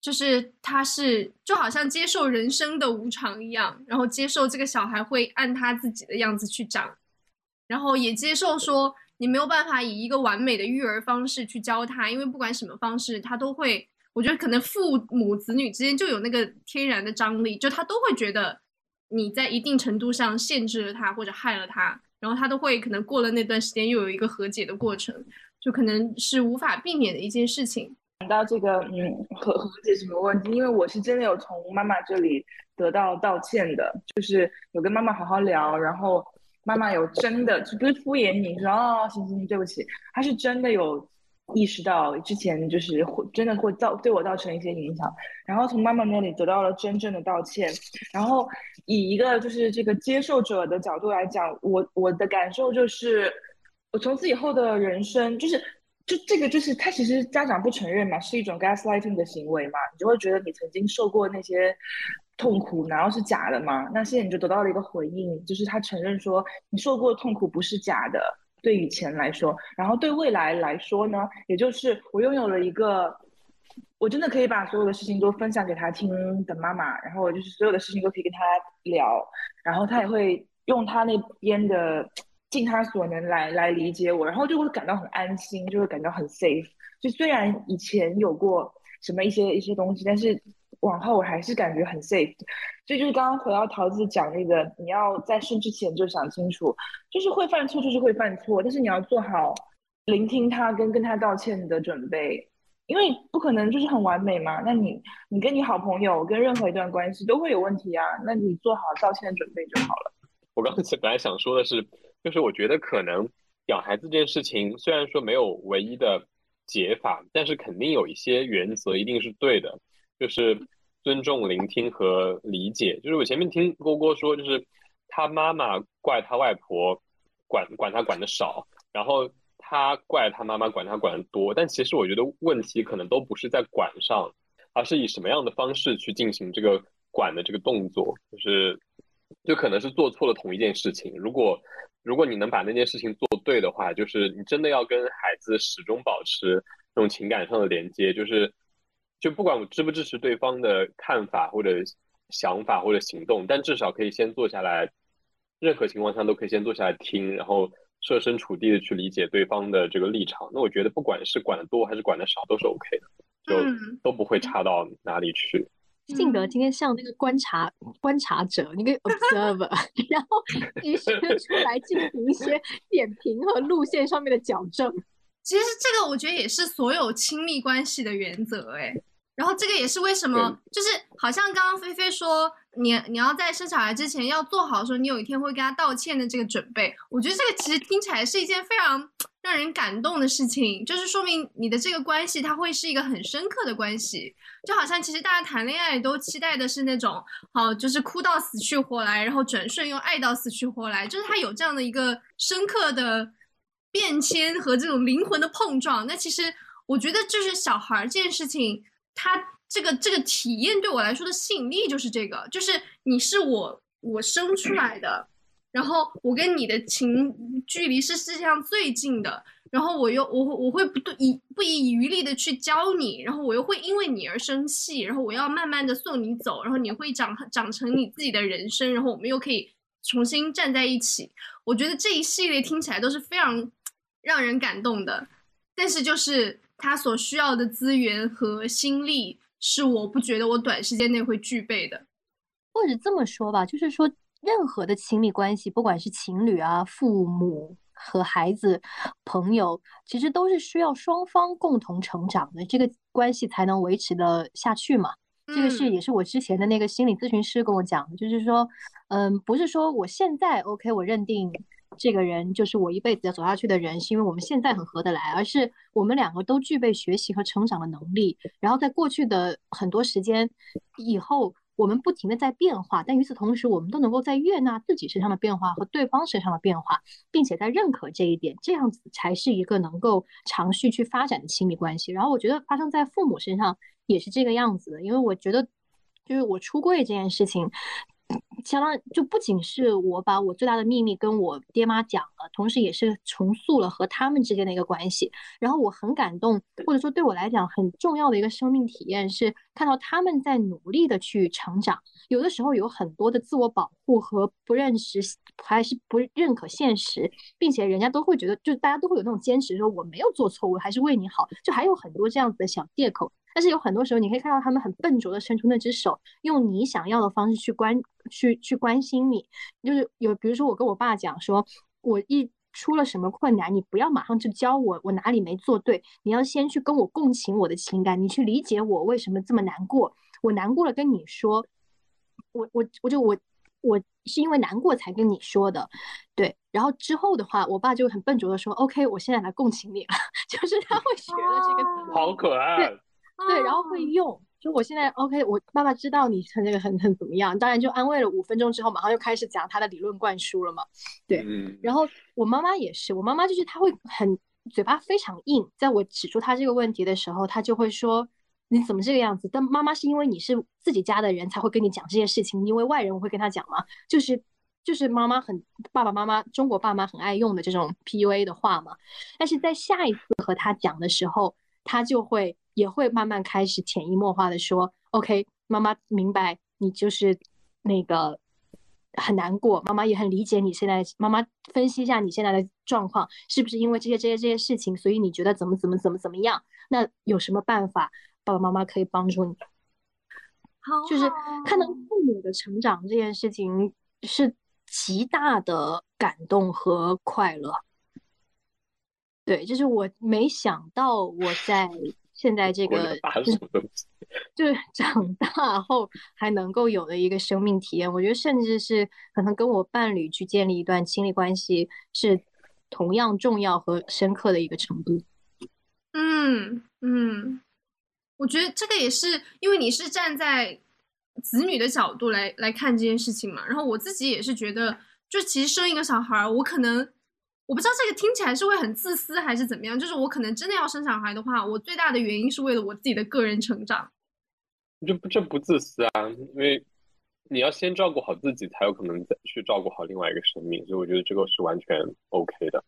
就是他是就好像接受人生的无常一样，然后接受这个小孩会按他自己的样子去长，然后也接受说你没有办法以一个完美的育儿方式去教他，因为不管什么方式，他都会，我觉得可能父母子女之间就有那个天然的张力，就他都会觉得你在一定程度上限制了他或者害了他。然后他都会可能过了那段时间又有一个和解的过程，就可能是无法避免的一件事情。讲到这个嗯和和解什么问题，因为我是真的有从妈妈这里得到道歉的，就是有跟妈妈好好聊，然后妈妈有真的就不是敷衍你说哦行行行对不起，她是真的有意识到之前就是会真的会造对我造成一些影响，然后从妈妈那里得到了真正的道歉，然后以一个就是这个接受者的角度来讲，我我的感受就是，我从此以后的人生就是。就这个就是他其实家长不承认嘛，是一种 gaslighting 的行为嘛，你就会觉得你曾经受过那些痛苦，难道是假的吗？那现在你就得到了一个回应，就是他承认说你受过的痛苦不是假的，对以前来说，然后对未来来说呢，也就是我拥有了一个，我真的可以把所有的事情都分享给他听的妈妈，然后我就是所有的事情都可以跟他聊，然后他也会用他那边的。尽他所能来来理解我，然后就会感到很安心，就会感到很 safe。就虽然以前有过什么一些一些东西，但是往后我还是感觉很 safe。所以就是刚刚回到桃子讲那个，你要在生之前就想清楚，就是会犯错就是会犯错，但是你要做好聆听他跟跟他道歉的准备，因为不可能就是很完美嘛。那你你跟你好朋友跟任何一段关系都会有问题啊，那你做好道歉的准备就好了。我刚才 本来想说的是。就是我觉得可能养孩子这件事情，虽然说没有唯一的解法，但是肯定有一些原则一定是对的，就是尊重、聆听和理解。就是我前面听郭郭说，就是他妈妈怪他外婆管管他管的少，然后他怪他妈妈管他管的多，但其实我觉得问题可能都不是在管上，而是以什么样的方式去进行这个管的这个动作，就是就可能是做错了同一件事情，如果。如果你能把那件事情做对的话，就是你真的要跟孩子始终保持这种情感上的连接，就是就不管我支不支持对方的看法或者想法或者行动，但至少可以先坐下来，任何情况下都可以先坐下来听，然后设身处地的去理解对方的这个立场。那我觉得不管是管的多还是管的少，都是 OK 的，就都不会差到哪里去。性格今天像那个观察观察者，你可以 observe，然后及时的出来进行一些点评和路线上面的矫正。其实这个我觉得也是所有亲密关系的原则，哎，然后这个也是为什么，就是好像刚刚菲菲说，你你要在生小孩之前要做好说你有一天会跟他道歉的这个准备。我觉得这个其实听起来是一件非常让人感动的事情，就是说明你的这个关系它会是一个很深刻的关系。就好像其实大家谈恋爱都期待的是那种，好就是哭到死去活来，然后转瞬又爱到死去活来，就是他有这样的一个深刻的变迁和这种灵魂的碰撞。那其实我觉得就是小孩这件事情，他这个这个体验对我来说的吸引力就是这个，就是你是我我生出来的，然后我跟你的情距离是世界上最近的。然后我又我我会不对以不遗余力的去教你，然后我又会因为你而生气，然后我要慢慢的送你走，然后你会长长成你自己的人生，然后我们又可以重新站在一起。我觉得这一系列听起来都是非常让人感动的，但是就是他所需要的资源和心力，是我不觉得我短时间内会具备的。或者这么说吧，就是说任何的亲密关系，不管是情侣啊、父母。和孩子、朋友，其实都是需要双方共同成长的，这个关系才能维持的下去嘛。这个是也是我之前的那个心理咨询师跟我讲的，就是说，嗯，不是说我现在 OK，我认定这个人就是我一辈子要走下去的人，是因为我们现在很合得来，而是我们两个都具备学习和成长的能力，然后在过去的很多时间以后。我们不停的在变化，但与此同时，我们都能够在悦纳自己身上的变化和对方身上的变化，并且在认可这一点，这样子才是一个能够长续去发展的亲密关系。然后我觉得发生在父母身上也是这个样子的，因为我觉得就是我出柜这件事情。相当就不仅是我把我最大的秘密跟我爹妈讲了，同时也是重塑了和他们之间的一个关系。然后我很感动，或者说对我来讲很重要的一个生命体验是看到他们在努力的去成长。有的时候有很多的自我保护和不认识，还是不认可现实，并且人家都会觉得，就大家都会有那种坚持，说我没有做错误，还是为你好，就还有很多这样子的小借口。但是有很多时候，你可以看到他们很笨拙的伸出那只手，用你想要的方式去关去去关心你。就是有，比如说我跟我爸讲说，我一出了什么困难，你不要马上就教我我哪里没做对，你要先去跟我共情我的情感，你去理解我为什么这么难过，我难过了跟你说，我我我就我我是因为难过才跟你说的，对。然后之后的话，我爸就很笨拙的说，OK，我现在来共情你了，就是他会学了这个，好可爱。对对，然后会用。就我现在 OK，我爸爸知道你很那个很很怎么样，当然就安慰了五分钟之后，马上就开始讲他的理论灌输了嘛。对，嗯，然后我妈妈也是，我妈妈就是她会很嘴巴非常硬，在我指出她这个问题的时候，她就会说你怎么这个样子？但妈妈是因为你是自己家的人才会跟你讲这些事情，因为外人我会跟他讲嘛，就是就是妈妈很爸爸妈妈中国爸妈很爱用的这种 PUA 的话嘛。但是在下一次和他讲的时候，他就会也会慢慢开始潜移默化的说，OK，妈妈明白你就是那个很难过，妈妈也很理解你现在，妈妈分析一下你现在的状况，是不是因为这些这些这些事情，所以你觉得怎么怎么怎么怎么样？那有什么办法，爸爸妈妈可以帮助你？好就是好看到父母的成长这件事情是极大的感动和快乐。对，就是我没想到我在现在这个 就是长大后还能够有的一个生命体验，我觉得甚至是可能跟我伴侣去建立一段亲密关系是同样重要和深刻的一个程度。嗯嗯，我觉得这个也是因为你是站在子女的角度来来看这件事情嘛，然后我自己也是觉得，就其实生一个小孩儿，我可能我不知道这个听起来是会很自私还是怎么样，就是我可能真的要生小孩的话，我最大的原因是为了我自己的个人成长。这不这不自私啊，因为你要先照顾好自己，才有可能再去照顾好另外一个生命，所以我觉得这个是完全 OK 的。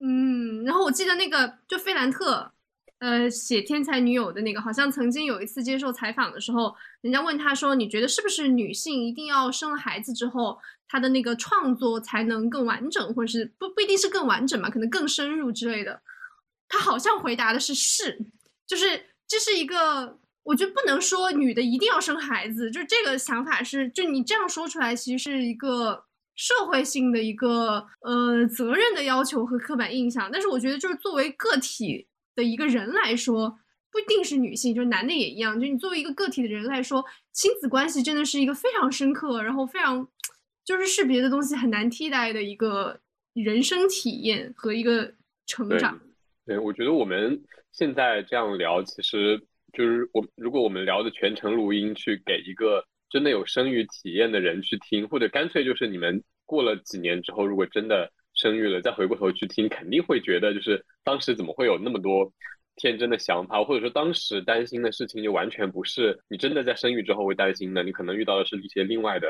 嗯，然后我记得那个就费兰特，呃，写《天才女友》的那个，好像曾经有一次接受采访的时候，人家问他说：“你觉得是不是女性一定要生了孩子之后，她的那个创作才能更完整，或者是不不一定是更完整嘛，可能更深入之类的？”他好像回答的是是，就是这是一个，我觉得不能说女的一定要生孩子，就这个想法是，就你这样说出来，其实是一个社会性的一个呃责任的要求和刻板印象。但是我觉得，就是作为个体的一个人来说，不一定是女性，就是男的也一样。就你作为一个个体的人来说，亲子关系真的是一个非常深刻，然后非常就是是别的东西很难替代的一个人生体验和一个成对长。对，我觉得我们现在这样聊，其实就是我如果我们聊的全程录音，去给一个真的有生育体验的人去听，或者干脆就是你们过了几年之后，如果真的生育了，再回过头去听，肯定会觉得就是当时怎么会有那么多天真的想法，或者说当时担心的事情，就完全不是你真的在生育之后会担心的，你可能遇到的是一些另外的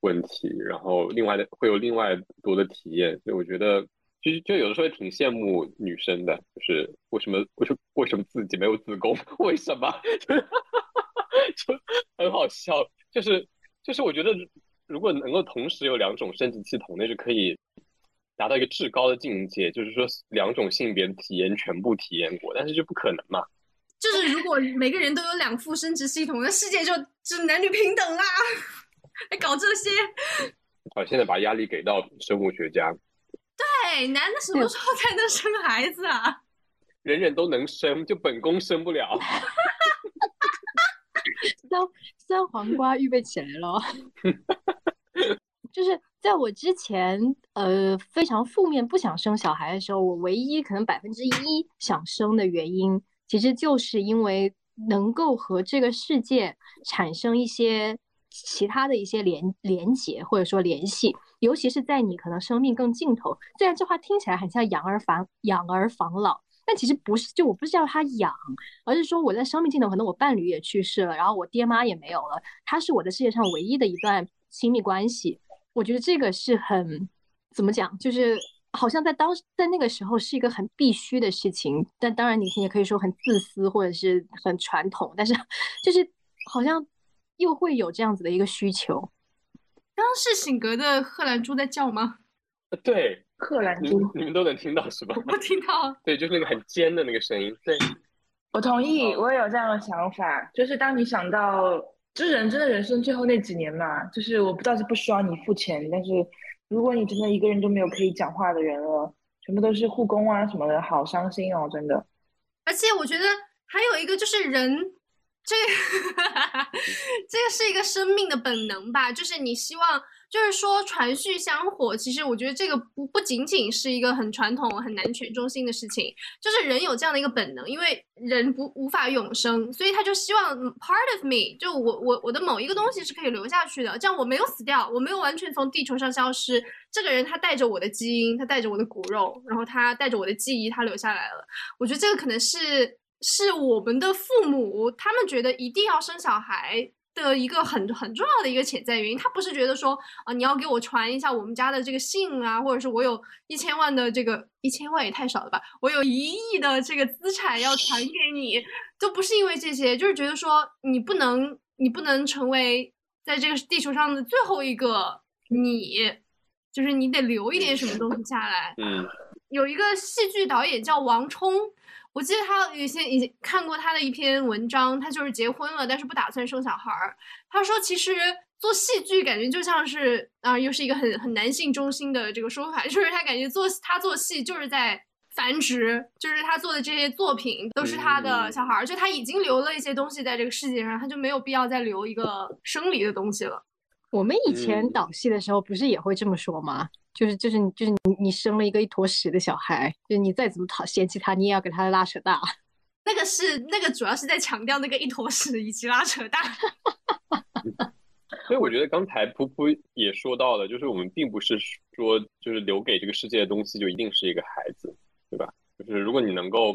问题，然后另外的会有另外多的体验，所以我觉得。就就有的时候也挺羡慕女生的，就是为什么为什么为什么自己没有子宫？为什么？就很好笑，就是就是我觉得如果能够同时有两种生殖系统，那就可以达到一个至高的境界，就是说两种性别的体验全部体验过，但是就不可能嘛。就是如果每个人都有两副生殖系统，那世界就就男女平等啦！还搞这些？好，现在把压力给到生物学家，对，男的什么时候才能生孩子啊？人人都能生，就本宫生不了。酸酸黄瓜预备起来了。就是在我之前，呃，非常负面不想生小孩的时候，我唯一可能百分之一想生的原因，其实就是因为能够和这个世界产生一些其他的一些连连结或者说联系，尤其是在你可能生命更尽头。虽然这话听起来很像养儿防养儿防老，但其实不是，就我不是叫他养，而是说我在生命尽头，可能我伴侣也去世了，然后我爹妈也没有了，他是我的世界上唯一的一段亲密关系。我觉得这个是很怎么讲，就是好像在当在那个时候是一个很必须的事情，但当然你也可以说很自私或者是很传统，但是就是好像又会有这样子的一个需求。刚刚是醒格的贺兰珠在叫吗？对，你贺兰珠，你们都能听到是吧？我听到。对，就是那个很尖的那个声音。对，我同意，哦我也有这样的想法，就是当你想到，就是人真的人生最后那几年嘛，就是我不知道是不需要你付钱，但是如果你真的一个人都没有可以讲话的人了，全部都是护工啊什么的，好伤心哦，真的。而且我觉得还有一个就是人，这个 这个是一个生命的本能吧，就是你希望，就是说传续香火。其实我觉得这个不不仅仅是一个很传统、很男权中心的事情，就是人有这样的一个本能，因为人不无法永生，所以他就希望 part of me，就我我我的某一个东西是可以留下去的，这样我没有死掉，我没有完全从地球上消失。这个人他带着我的基因，他带着我的骨肉，然后他带着我的记忆，他留下来了。我觉得这个可能是是我们的父母他们觉得一定要生小孩的一个很很重要的一个潜在原因。他不是觉得说啊、你要给我传一下我们家的这个姓啊，或者是我有一千万的这个一千万也太少了吧，我有一亿的这个资产要传给你，都不是因为这些，就是觉得说你不能你不能成为在这个地球上的最后一个你。就是你得留一点什么东西下来。嗯，有一个戏剧导演叫王冲，我记得他以前已经看过他的一篇文章，他就是结婚了，但是不打算生小孩儿。他说，其实做戏剧感觉就像是啊、又是一个很很男性中心的这个说法，就是他感觉做他做戏就是在繁殖，就是他做的这些作品都是他的小孩儿，就他已经留了一些东西在这个世界上，他就没有必要再留一个生理的东西了。我们以前嗯导戏的时候不是也会这么说吗？就是就是你就是你你生了一个一坨屎的小孩，就是你再怎么讨嫌弃他，你也要给他拉扯大。那个是那个主要是在强调那个一坨屎以及拉扯大。所以我觉得刚才噗噗也说到了，就是我们并不是说就是留给这个世界的东西就一定是一个孩子，对吧？就是如果你能够，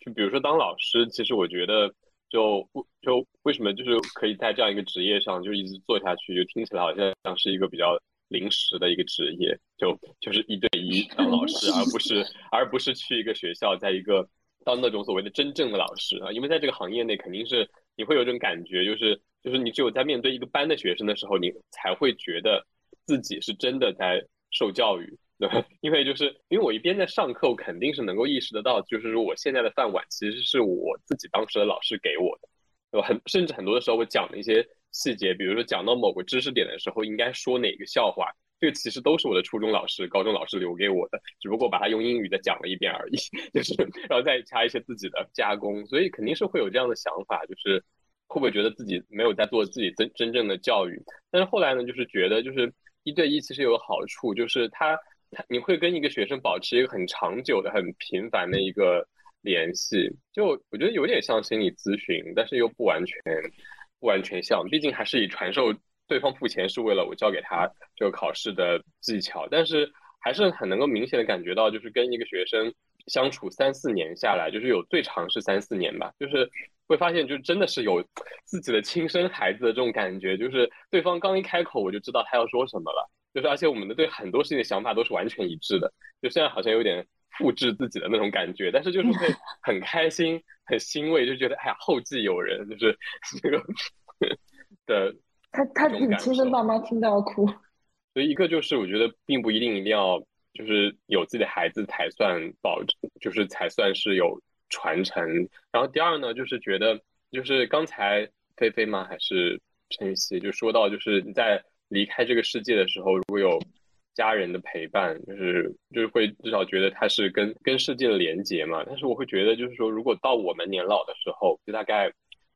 就比如说当老师，其实我觉得就不就为什么就是可以在这样一个职业上就一直做下去，就听起来好像像是一个比较临时的一个职业，就就是一对一 当老师，而不是而不是去一个学校，在一个当那种所谓的真正的老师啊，因为在这个行业内肯定是你会有这种感觉，就是就是你只有在面对一个班的学生的时候，你才会觉得自己是真的在受教育。对，因为就是因为我一边在上课，我肯定是能够意识得到，就是说我现在的饭碗其实是我自己当时的老师给我的，对吧？很甚至很多的时候，我讲的一些细节，比如说讲到某个知识点的时候，应该说哪个笑话，这个其实都是我的初中老师、高中老师留给我的，只不过把它用英语再讲了一遍而已，就是然后再加一些自己的加工，所以肯定是会有这样的想法，就是会不会觉得自己没有在做自己真真正的教育？但是后来呢，就是觉得就是一对一其实有好处，就是他他你会跟一个学生保持一个很长久的、很频繁的一个联系，就我觉得有点像心理咨询，但是又不完全不完全像，毕竟还是以传授对方付钱是为了我教给他这个考试的技巧，但是还是很能够明显的感觉到，就是跟一个学生相处三四年下来，就是有最长是三四年吧，就是会发现，就真的是有自己的亲生孩子的这种感觉，就是对方刚一开口，我就知道他要说什么了。就是而且我们的对很多事情的想法都是完全一致的，就现在好像有点复制自己的那种感觉，但是就是会 很开心、很欣慰，就觉得哎呀后继有人，就是 这个的他他自己亲生爸妈听到要哭。所以一个就是我觉得并不一定一定要就是有自己的孩子才算保，就是才算是有传承。然后第二呢，就是觉得就是刚才菲菲吗？还是陈雨希就说到，就是你在离开这个世界的时候，如果有家人的陪伴，就是就是会至少觉得他是跟跟世界的连接嘛。但是我会觉得，就是说，如果到我们年老的时候，就大概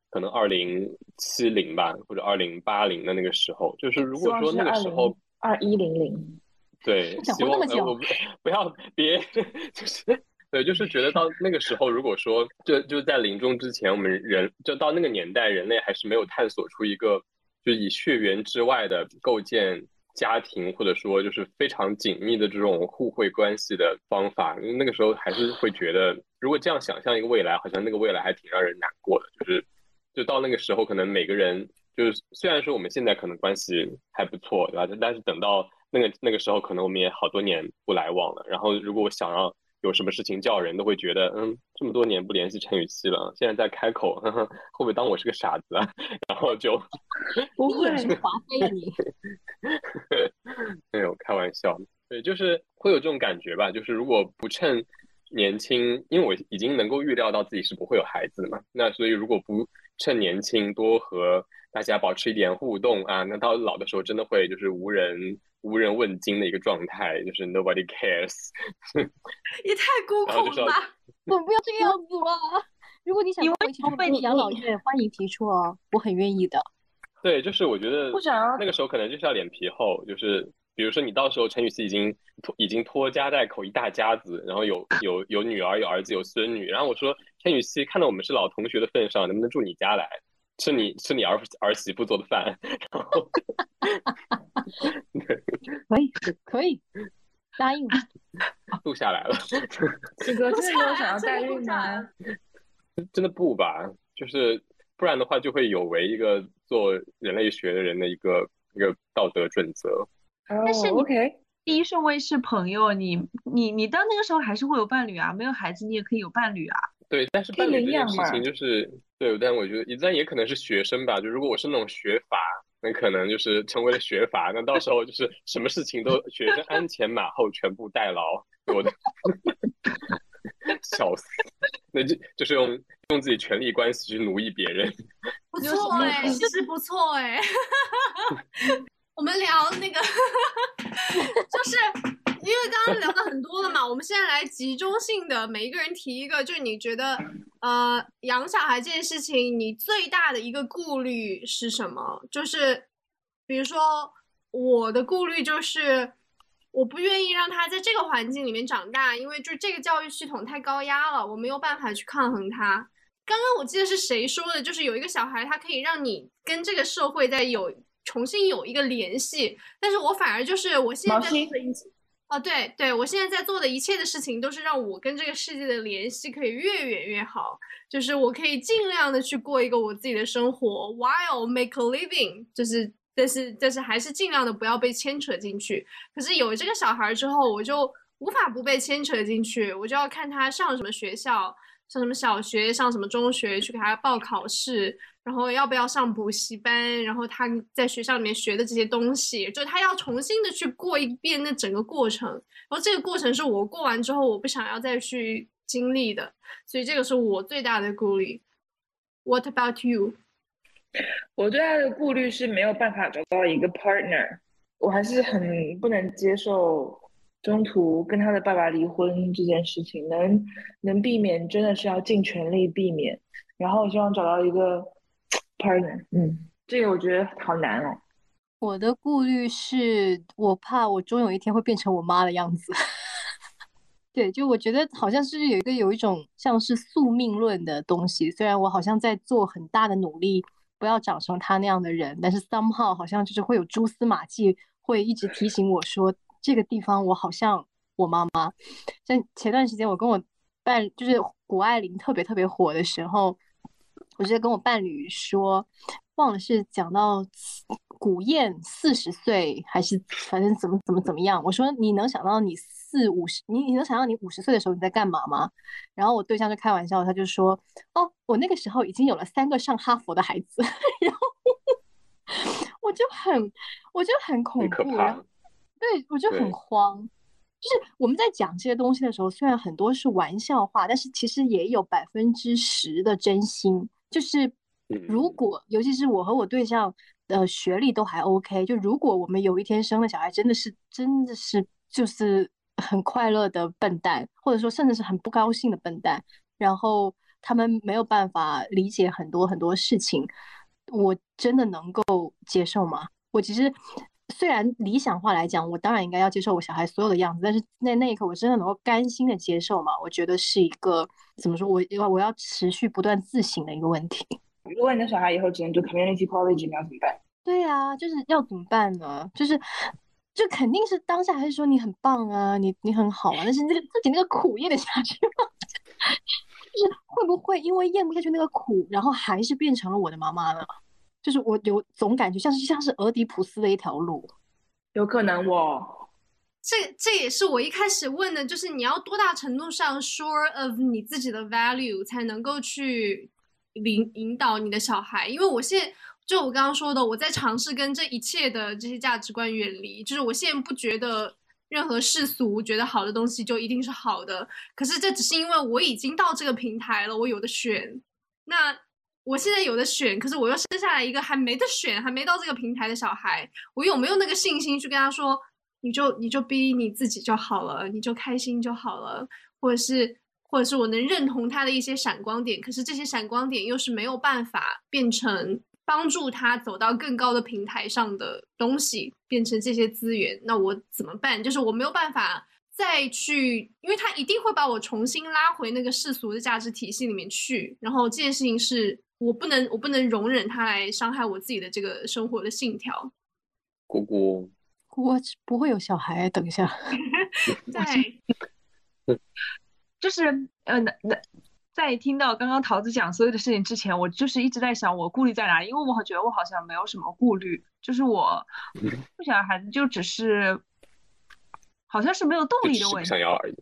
可能二零七零吧，或者二零八零的那个时候，就是如果说那个时候。二一零零，对，希望不不要别 就是对，就是觉得到那个时候，如果说就就在临终之前，我们人就到那个年代，人类还是没有探索出一个就以血缘之外的构建家庭，或者说就是非常紧密的这种互惠关系的方法。那个时候还是会觉得，如果这样想象一个未来，好像那个未来还挺让人难过的。就是就到那个时候，可能每个人就是虽然说我们现在可能关系还不错，对吧？但是等到那个那个时候，可能我们也好多年不来往了。然后如果我想要有什么事情叫人，都会觉得，嗯，这么多年不联系陈雨希了，现在再开口，呵呵，会不会当我是个傻子啊？然后就 不会你眼神华妃啊你！没有开玩笑，对，就是会有这种感觉吧。就是如果不趁年轻，因为我已经能够预料到自己是不会有孩子的嘛，那所以如果不趁年轻多和大大家保持一点互动啊，那到老的时候真的会就是无人无人问津的一个状态，就是 nobody cares。也太孤苦了吧！怎么不要这个样子嘛？如果你想跟我一起去养老院，欢迎提出哦，我很愿意的。对，就是我觉得不想那个时候可能就是要脸皮厚，就是比如说你到时候陈雨希已经拖已经拖家带口一大家子，然后有有有女儿有儿子有孙女，然后我说陈雨希看到我们是老同学的份上，能不能住你家来吃你吃你儿儿媳妇做的饭？然后可以，可以，答应。录下来了，志哥真的没有想要代孕吗？真的不吧？就是不然的话就会有违一个做人类学的人的一个一个道德准则。但是你哦 OK，第一顺位是朋友，你你你到那个时候还是会有伴侣啊，没有孩子你也可以有伴侣啊。对，但是伴侣这件事情就是对，但我觉得，但也可能是学生吧。就如果我是那种学阀，那可能就是成为了学阀，那到时候就是什么事情都学生鞍前马后，全部代劳。我的笑死，那就就是用用自己权力关系去奴役别人。不错哎，就是不错哎。我们聊那个，就是因为刚刚聊的很多了嘛，我们现在来集中性的每一个人提一个，就是你觉得呃养小孩这件事情，你最大的一个顾虑是什么？就是比如说我的顾虑就是。我不愿意让他在这个环境里面长大，因为就这个教育系统太高压了，我没有办法去抗衡它。刚刚我记得是谁说的，就是有一个小孩，他可以让你跟这个社会在有重新有一个联系，但是我反而就是我现在在做的一切，哦，对对，我现在在做的一切的事情，都是让我跟这个世界的联系可以越远越好，就是我可以尽量的去过一个我自己的生活，while make a living，就是。但是，但是还是尽量的不要被牵扯进去。可是有这个小孩之后，我就无法不被牵扯进去，我就要看他上什么学校，上什么小学，上什么中学，去给他报考试，然后要不要上补习班，然后他在学校里面学的这些东西，就他要重新的去过一遍那整个过程。然后这个过程是我过完之后，我不想要再去经历的，所以这个是我最大的顾虑。What about you？我最大的顾虑是没有办法找到一个 partner，我还是很不能接受中途跟他的爸爸离婚这件事情，能能避免真的是要尽全力避免。然后我希望找到一个 partner，嗯，这个我觉得好难哦。我的顾虑是我怕我终有一天会变成我妈的样子。对，就我觉得好像是有一个有一种像是宿命论的东西，虽然我好像在做很大的努力，不要长成他那样的人，但是 somehow 好像就是会有蛛丝马迹，会一直提醒我说这个地方我好像我妈妈。像前段时间我跟我伴，就是谷爱凌特别特别火的时候，我就跟我伴侣说，忘了是讲到古燕四十岁还是反正怎么怎么怎么样，我说你能想到你四五十，你你能想到你五十岁的时候你在干嘛吗？然后我对象就开玩笑，他就说，哦，我那个时候已经有了三个上哈佛的孩子，然后我就很我就很恐怖，然后对我就很慌。就是我们在讲这些东西的时候，虽然很多是玩笑话，但是其实也有百分之十的真心。就是如嗯果，尤其是我和我对象的学历都还 OK，就如果我们有一天生了小孩，真的是真的是就是很快乐的笨蛋，或者说甚至是很不高兴的笨蛋，然后他们没有办法理解很多很多事情，我真的能够接受吗？我其实虽然理想化来讲，我当然应该要接受我小孩所有的样子，但是那那一刻我真的能够甘心的接受吗？我觉得是一个怎么说，我要我要持续不断自省的一个问题。如果你的小孩以后只能读 community college，你要怎么办？对啊，就是要怎么办呢？就是就肯定是当下还是说你很棒啊，你你很好啊，但是那个自己那个苦咽得下去吗？就是会不会因为咽不下去那个苦，然后还是变成了我的妈妈呢？就是我有总感觉像是像是俄狄浦斯的一条路。有可能我这这也是我一开始问的，就是你要多大程度上 sure of 你自己的 value 才能够去引引导你的小孩？因为我现在就我刚刚说的，我在尝试跟这一切的这些价值观远离，就是我现在不觉得任何世俗觉得好的东西就一定是好的，可是这只是因为我已经到这个平台了，我有的选。那我现在有的选，可是我又生下来一个还没得选、还没到这个平台的小孩，我有没有那个信心去跟他说，你就你就逼你自己就好了，你就开心就好了，或者是或者是我能认同他的一些闪光点，可是这些闪光点又是没有办法变成帮助他走到更高的平台上的东西，变成这些资源，那我怎么办？就是我没有办法。再去，因为他一定会把我重新拉回那个世俗的价值体系里面去，然后这件事情是我不能，我不能容忍他来伤害我自己的这个生活的信条。姑姑，我不会有小孩，等一下，在 就是呃，那那在听到刚刚桃子讲所有的事情之前，我就是一直在想我顾虑在哪里，因为我觉得我好像没有什么顾虑，就是我不想要孩子，就只是。好像是没有动力的问题，想要而已。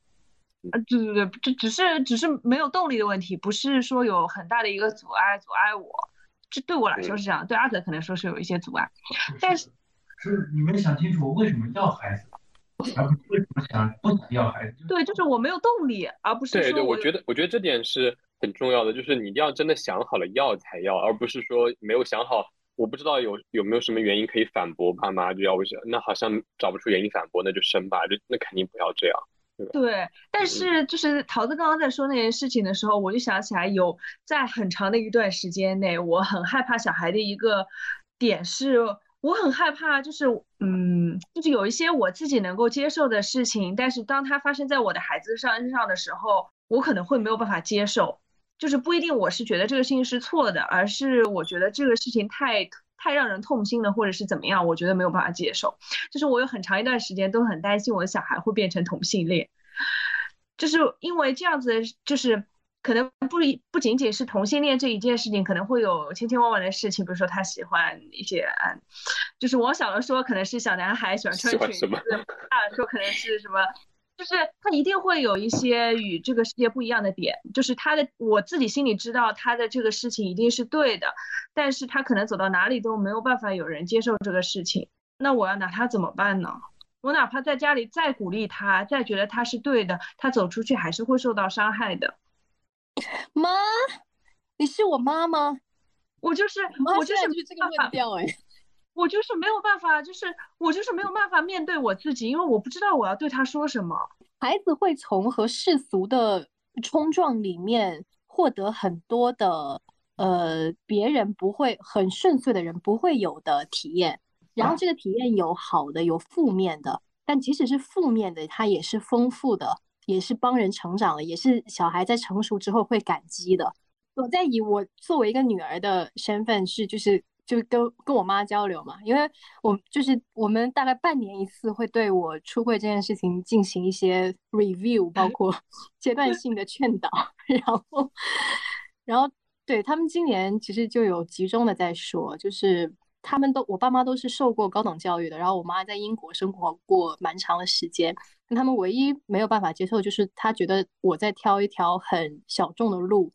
呃，对对对，这只是只是没有动力的问题，不是说有很大的一个阻碍阻碍我。这对我来说是这样，对阿泽可能说是有一些阻碍。但是是你没想清楚为什么要孩子，而不是为什么想不想要孩子。对，就是我没有动力，而不是对对，我觉得我觉得这点是很重要的，就是你一定要真的想好了要才要，而不是说没有想好。我不知道有有没有什么原因可以反驳爸妈就要为什么？那好像找不出原因反驳，那就生吧，就那肯定不要这样，对吧？对，但是就是桃子刚刚在说那件事情的时候，我就想起来有在很长的一段时间内，我很害怕小孩的一个点是，我很害怕就是嗯，就是有一些我自己能够接受的事情，但是当它发生在我的孩子上身上的时候，我可能会没有办法接受。就是不一定我是觉得这个事情是错的，而是我觉得这个事情太太让人痛心了，或者是怎么样，我觉得没有办法接受。就是我有很长一段时间都很担心我的小孩会变成同性恋，就是因为这样子，就是可能不一不仅仅是同性恋这一件事情，可能会有千千万万的事情，比如说他喜欢一些，嗯，就是往小了说可能是小男孩喜欢穿裙子，大了说可能是什么。就是他一定会有一些与这个世界不一样的点，就是他的我自己心里知道他的这个事情一定是对的，但是他可能走到哪里都没有办法有人接受这个事情，那我要拿他怎么办呢？我哪怕在家里再鼓励他，再觉得他是对的，他走出去还是会受到伤害的。妈，你是我妈吗？我就是，我就是这个论调哎。我就是没有办法，就是我就是没有办法面对我自己，因为我不知道我要对他说什么。孩子会从和世俗的冲撞里面获得很多的，呃，别人不会很顺遂的人不会有的体验。然后这个体验有好的，有负面的，但即使是负面的，它也是丰富的，也是帮人成长的，也是小孩在成熟之后会感激的。我在以我作为一个女儿的身份是，就是。就跟跟我妈交流嘛，因为我就是我们大概半年一次会对我出柜这件事情进行一些 review，包括 阶段性的劝导，然后，然后对他们今年其实就有集中的在说，就是他们都我爸妈都是受过高等教育的，然后我妈在英国生活过蛮长的时间，他们唯一没有办法接受就是他觉得我在挑一条很小众的路。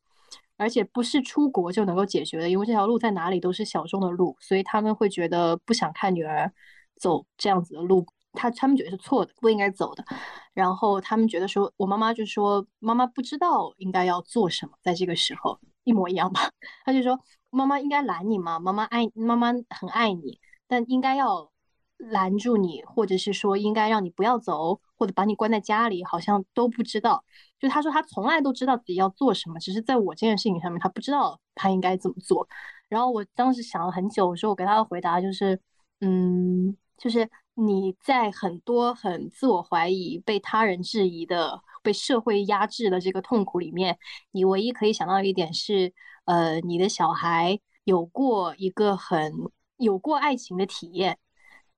而且不是出国就能够解决的，因为这条路在哪里都是小众的路，所以他们会觉得不想看女儿走这样子的路，他他们觉得是错的，不应该走的。然后他们觉得说，我妈妈就说，妈妈不知道应该要做什么，在这个时候一模一样吧。他就说，妈妈应该拦你吗？妈妈爱妈妈很爱你，但应该要拦住你，或者是说应该让你不要走，或者把你关在家里，好像都不知道。就他说他从来都知道自己要做什么，只是在我这件事情上面他不知道他应该怎么做。然后我当时想了很久，我说我给他的回答就是，嗯，就是你在很多很自我怀疑、被他人质疑的、被社会压制的这个痛苦里面，你唯一可以想到一点是，呃，你的小孩有过一个很有过爱情的体验，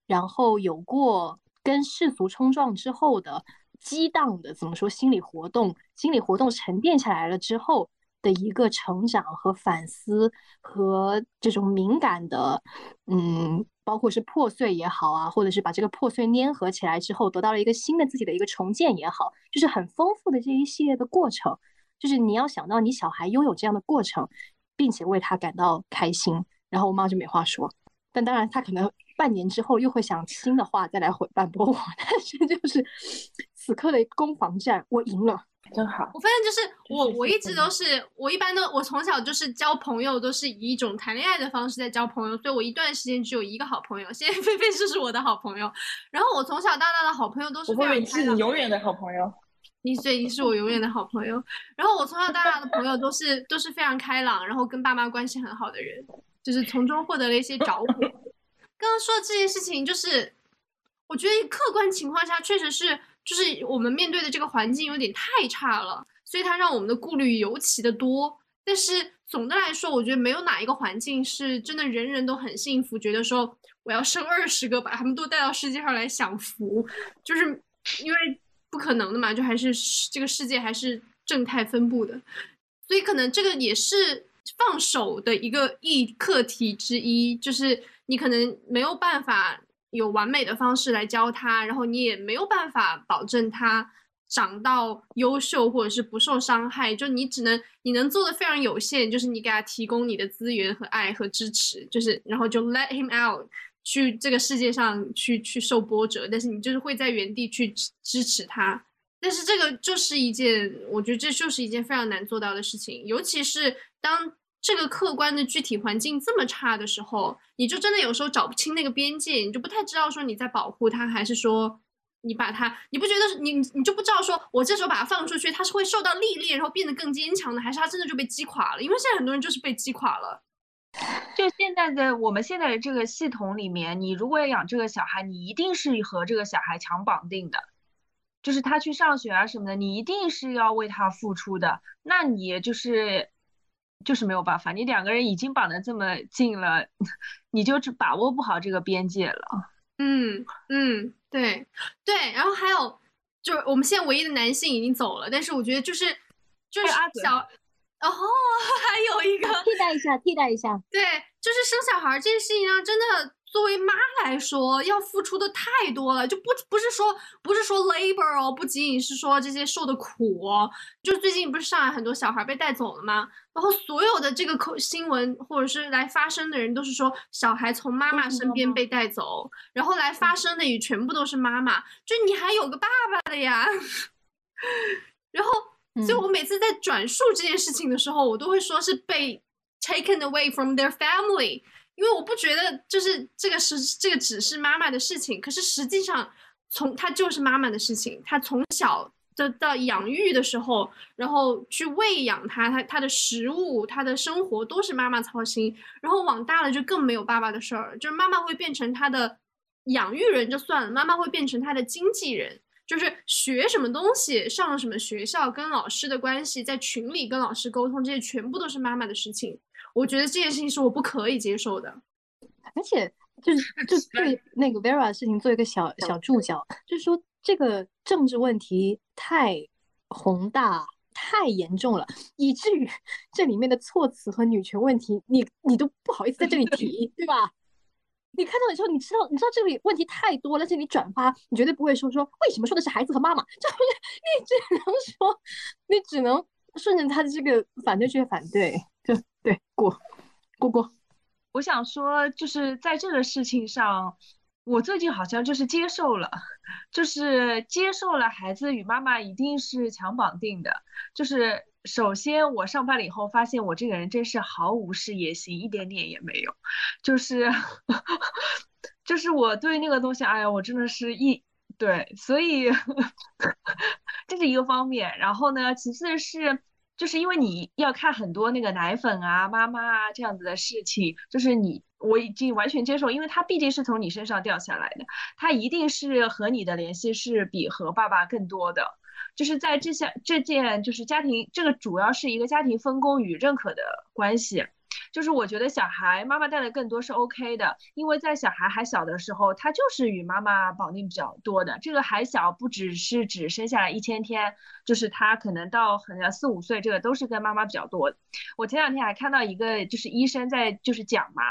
然后有过跟世俗冲撞之后的。激荡的怎么说？心理活动，心理活动沉淀下来了之后的一个成长和反思，和这种敏感的，嗯，包括是破碎也好啊，或者是把这个破碎粘合起来之后，得到了一个新的自己的一个重建也好，就是很丰富的这一系列的过程。就是你要想到你小孩拥有这样的过程，并且为他感到开心，然后我妈就没话说。但当然，他可能半年之后又会想新的话再来回反驳我，但是就是此刻的攻防战，我赢了。真好。我发现就是我，我一直都是，我一般都，我从小就是交朋友都是以一种谈恋爱的方式在交朋友，所以我一段时间只有一个好朋友。现在菲菲就是我的好朋友，然后我从小到大的好朋友都是非我会是常开朗你永远的好朋友。你所以你是我永远的好朋友。然后我从小到大的朋友都是都是非常开朗，然后跟爸妈关系很好的人，就是从中获得了一些着火。刚刚说的这件事情，就是我觉得客观情况下确实是，就是我们面对的这个环境有点太差了，所以它让我们的顾虑尤其的多。但是总的来说，我觉得没有哪一个环境是真的人人都很幸福，觉得说我要生二十个，把他们都带到世界上来享福，就是因为不可能的嘛，就还是这个世界还是正态分布的，所以可能这个也是放手的一个一课题之一，就是你可能没有办法有完美的方式来教他，然后你也没有办法保证他长到优秀或者是不受伤害，就你只能你能做的非常有限，就是你给他提供你的资源和爱和支持，就是然后就 let him out。去这个世界上去去受波折，但是你就是会在原地去支支持他，但是这个就是一件，我觉得这就是一件非常难做到的事情，尤其是当这个客观的具体环境这么差的时候，你就真的有时候找不清那个边界，你就不太知道说你在保护他，还是说你把他，你不觉得你你就不知道说我这时候把他放出去，他是会受到历练，然后变得更坚强的，还是他真的就被击垮了？因为现在很多人就是被击垮了。就现在的我们现在的这个系统里面，你如果要养这个小孩，你一定是和这个小孩强绑定的，就是他去上学啊什么的，你一定是要为他付出的。那你就是就是没有办法，你两个人已经绑得这么近了，你就把握不好这个边界了。嗯嗯，对对，然后还有就是我们现在唯一的男性已经走了，但是我觉得就是就是小，哦，还有一个替代一下，替代一下。对，就是生小孩儿这件事情上，真的作为妈来说，要付出的太多了，就不不是说不是说 labor 哦，不仅仅是说这些受的苦哦，就最近不是上海很多小孩被带走了吗？然后所有的这个口新闻或者是来发声的人都是说小孩从妈妈身边被带走，然后来发声的也全部都是妈妈，就你还有个爸爸的呀，然后。所以我每次在转述这件事情的时候，我都会说是被 taken away from their family，因为我不觉得就是这个是这个只是妈妈的事情，可是实际上从她就是妈妈的事情，她从小的到养育的时候，然后去喂养他，他他的食物，他的生活都是妈妈操心，然后往大了就更没有爸爸的事儿，就是妈妈会变成他的养育人就算了，妈妈会变成他的经纪人。就是学什么东西，上了什么学校，跟老师的关系，在群里跟老师沟通，这些全部都是妈妈的事情。我觉得这件事情是我不可以接受的。而且就是 就对那个 Vera 的事情做一个小小注脚，就是说这个政治问题太宏大、太严重了，以至于 这里面的措辞和女权问题，你你都不好意思在这里提，对吧？你看到的时候，你知道你知道这个问题太多了，而且你转发，你绝对不会说说为什么说的是孩子和妈妈，就是你只能说，你只能顺着他的这个反对去反对，就对过过过。我想说，就是在这个事情上，我最近好像就是接受了，就是接受了孩子与妈妈一定是强绑定的。就是首先我上班了以后，发现我这个人真是毫无事业心，一点点也没有。就是 就是我对那个东西，哎呀，我真的是一对，所以 这是一个方面。然后呢，其次是。就是因为你要看很多那个奶粉啊、妈妈啊这样子的事情，就是你我已经完全接受，因为他毕竟是从你身上掉下来的，他一定是和你的联系是比和爸爸更多的。就是在这些这件就是家庭这个主要是一个家庭分工与认可的关系。就是我觉得小孩妈妈带的更多是 OK 的，因为在小孩还小的时候，他就是与妈妈绑定比较多的。这个还小不只是指生下来一千天，就是他可能到很四五岁，这个都是跟妈妈比较多。我前两天还看到一个就是医生在就是讲嘛，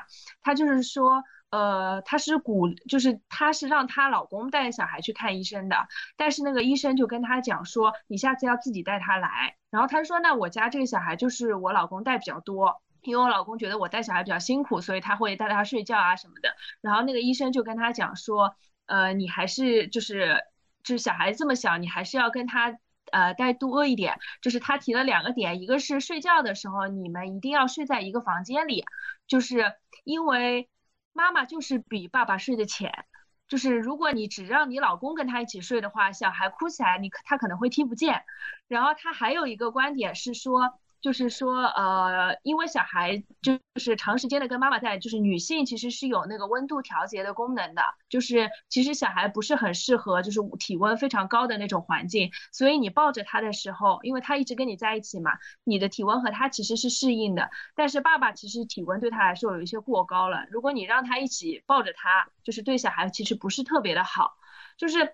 他就是说，呃，他是鼓，就是他是让她老公带小孩去看医生的，但是那个医生就跟他讲说，你下次要自己带他来。然后他说，那我家这个小孩就是我老公带比较多。因为我老公觉得我带小孩比较辛苦，所以他会带他睡觉啊什么的。然后那个医生就跟他讲说，呃，你还是就是就是小孩这么小，你还是要跟他呃带多一点，就是他提了两个点，一个是睡觉的时候你们一定要睡在一个房间里，就是因为妈妈就是比爸爸睡得浅。就是如果你只让你老公跟他一起睡的话，小孩哭起来你他可能会听不见。然后他还有一个观点是说，就是说呃，因为小孩就是长时间的跟妈妈在，就是女性其实是有那个温度调节的功能的，就是其实小孩不是很适合就是体温非常高的那种环境，所以你抱着他的时候，因为他一直跟你在一起嘛，你的体温和他其实是适应的。但是爸爸其实体温对他来说有一些过高了，如果你让他一起抱着他，就是对小孩其实不是特别的好，就是。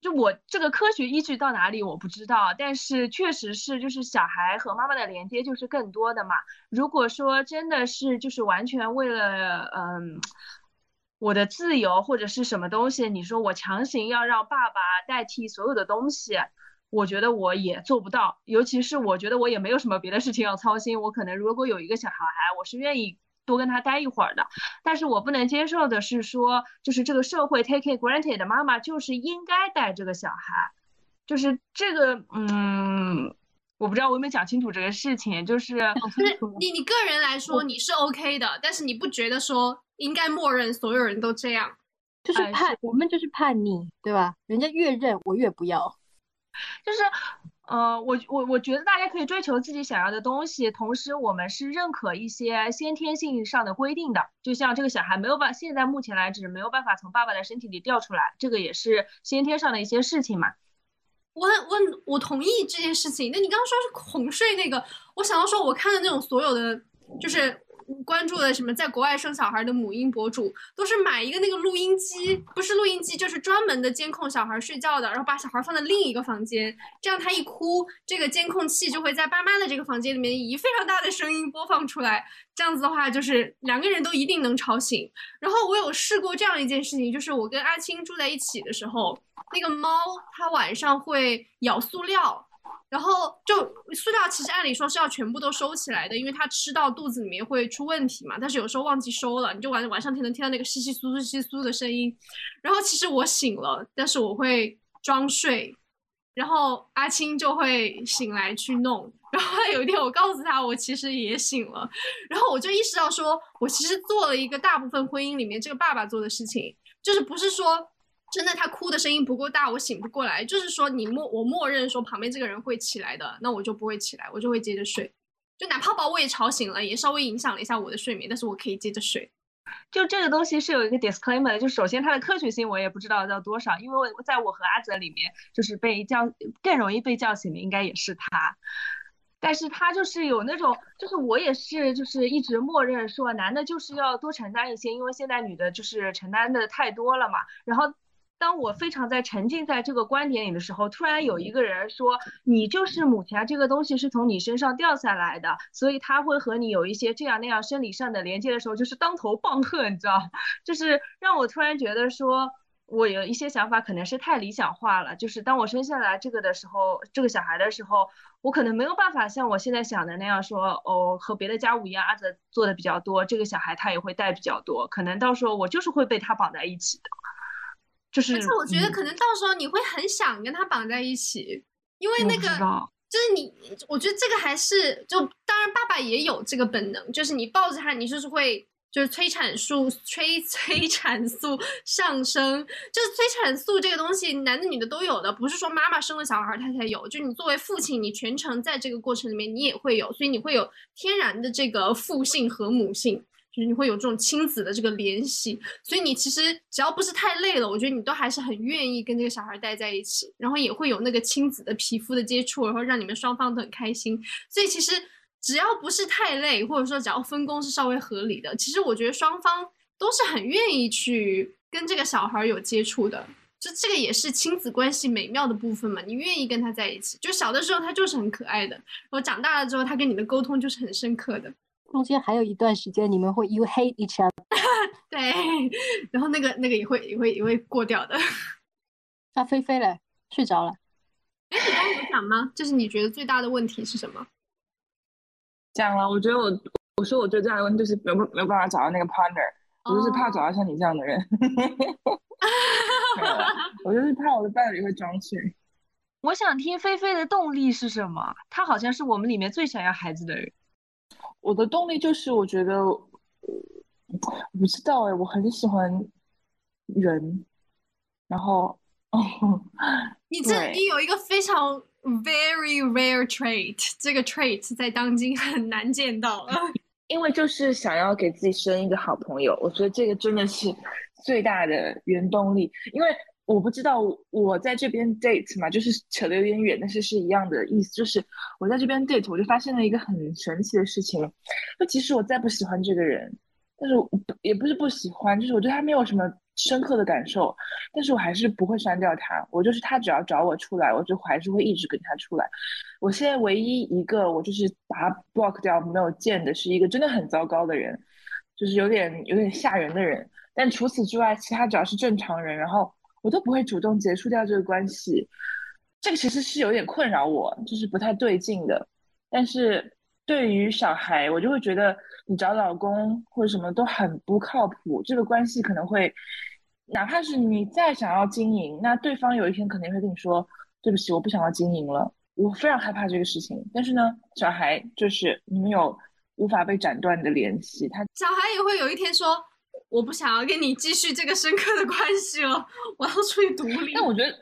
就我这个科学依据到哪里我不知道，但是确实是就是小孩和妈妈的连接就是更多的嘛。如果说真的是就是完全为了嗯我的自由或者是什么东西，你说我强行要让爸爸代替所有的东西，我觉得我也做不到。尤其是我觉得我也没有什么别的事情要操心，我可能如果有一个小孩，我是愿意。多跟他待一会儿的，但是我不能接受的是说，就是这个社会 take it granted 的妈妈就是应该带这个小孩，就是这个，嗯，我不知道我有没有讲清楚这个事情，就是就是你你个人来说你是 OK 的，但是你不觉得说应该默认所有人都这样，就是叛，我们就是叛逆，对吧？人家越认我越不要，就是。呃，我我我觉得大家可以追求自己想要的东西，同时我们是认可一些先天性上的规定的，就像这个小孩没有办，现在目前来指没有办法从爸爸的身体里掉出来，这个也是先天上的一些事情嘛。我很我我同意这件事情。那你刚刚说是哄睡那个，我想要说，我看的那种所有的就是。关注的什么，在国外生小孩的母婴博主，都是买一个那个录音机，不是录音机，就是专门的监控小孩睡觉的，然后把小孩放在另一个房间，这样他一哭，这个监控器就会在爸妈的这个房间里面以非常大的声音播放出来，这样子的话，就是两个人都一定能吵醒。然后我有试过这样一件事情，就是我跟阿青住在一起的时候，那个猫它晚上会咬塑料。然后就塑料其实按理说是要全部都收起来的，因为它吃到肚子里面会出问题嘛。但是有时候忘记收了，你就晚晚上听能听到那个窸窸窣窣、窸窣的声音。然后其实我醒了，但是我会装睡，然后阿青就会醒来去弄。然后有一天我告诉他我其实也醒了，然后我就意识到说我其实做了一个大部分婚姻里面这个爸爸做的事情，就是不是说。真的，他哭的声音不够大，我醒不过来。就是说，你默我默认说旁边这个人会起来的，那我就不会起来，我就会接着睡。就哪怕把我也吵醒了，也稍微影响了一下我的睡眠，但是我可以接着睡。就这个东西是有一个 disclaimer 的，就首先它的科学性我也不知道到多少，因为我在我和阿泽里面，就是被叫更容易被叫醒的应该也是他。但是他就是有那种，就是我也是，就是一直默认说男的就是要多承担一些，因为现在女的就是承担的太多了嘛，然后。当我非常在沉浸在这个观点里的时候，突然有一个人说：“你就是母亲啊，这个东西是从你身上掉下来的，所以他会和你有一些这样那样生理上的连接的时候，就是当头棒喝，你知道？就是让我突然觉得说，我有一些想法可能是太理想化了。就是当我生下来这个的时候，这个小孩的时候，我可能没有办法像我现在想的那样说，哦，和别的家务一样，阿泽做的比较多，这个小孩他也会带比较多，可能到时候我就是会被他绑在一起的。”就是，而且我觉得可能到时候你会很想跟他绑在一起，因为那个就是你，我觉得这个还是就当然爸爸也有这个本能，就是你抱着他，你就是会就是催产素催催产素上升，就是催产素这个东西男的女的都有的，不是说妈妈生了小孩他才有，就你作为父亲，你全程在这个过程里面你也会有，所以你会有天然的这个父性和母性。就是你会有这种亲子的这个联系，所以你其实只要不是太累了，我觉得你都还是很愿意跟这个小孩待在一起，然后也会有那个亲子的皮肤的接触，然后让你们双方都很开心。所以其实只要不是太累，或者说只要分工是稍微合理的，其实我觉得双方都是很愿意去跟这个小孩有接触的。就这个也是亲子关系美妙的部分嘛，你愿意跟他在一起，就小的时候他就是很可爱的，然后长大了之后他跟你的沟通就是很深刻的。中间还有一段时间，你们会 you hate each other，对，然后那个那个也会也会也会过掉的。那菲菲嘞，睡着了。哎，你刚刚有讲吗？就是你觉得最大的问题是什么？讲了，我觉得我我说我最大的问题就是没有没有办法找到那个 partner，我就是怕找到像你这样的人。我就是怕我的伴侣会装睡。我想听菲菲的动力是什么？她好像是我们里面最想要孩子的人。我的动力就是我觉得，我不知道哎，我很喜欢人，然后，哦你这你有一个非常 very rare trait，这个 trait 在当今很难见到了。因为就是想要给自己生一个好朋友，我觉得这个真的是最大的原动力。因为我不知道我在这边 date 嘛，就是扯得有点远，但是是一样的意思。就是我在这边 date，我就发现了一个很神奇的事情，就即使我再不喜欢这个人，但是我也不是不喜欢，就是我对他没有什么深刻的感受，但是我还是不会删掉他。我就是他只要找我出来，我就还是会一直跟他出来。我现在唯一一个我就是把他 block 掉没有见的是一个真的很糟糕的人，就是有点有点吓人的人。但除此之外，其他只要是正常人，然后。我都不会主动结束掉这个关系，这个其实是有点困扰我，就是不太对劲的。但是对于小孩，我就会觉得你找老公或者什么都很不靠谱，这个关系可能会，哪怕是你再想要经营，那对方有一天可能会跟你说对不起，我不想要经营了。我非常害怕这个事情。但是呢，小孩就是你们有无法被斩断的联系，他小孩也会有一天说。我不想要跟你继续这个深刻的关系了，我要出去独立。但我觉得，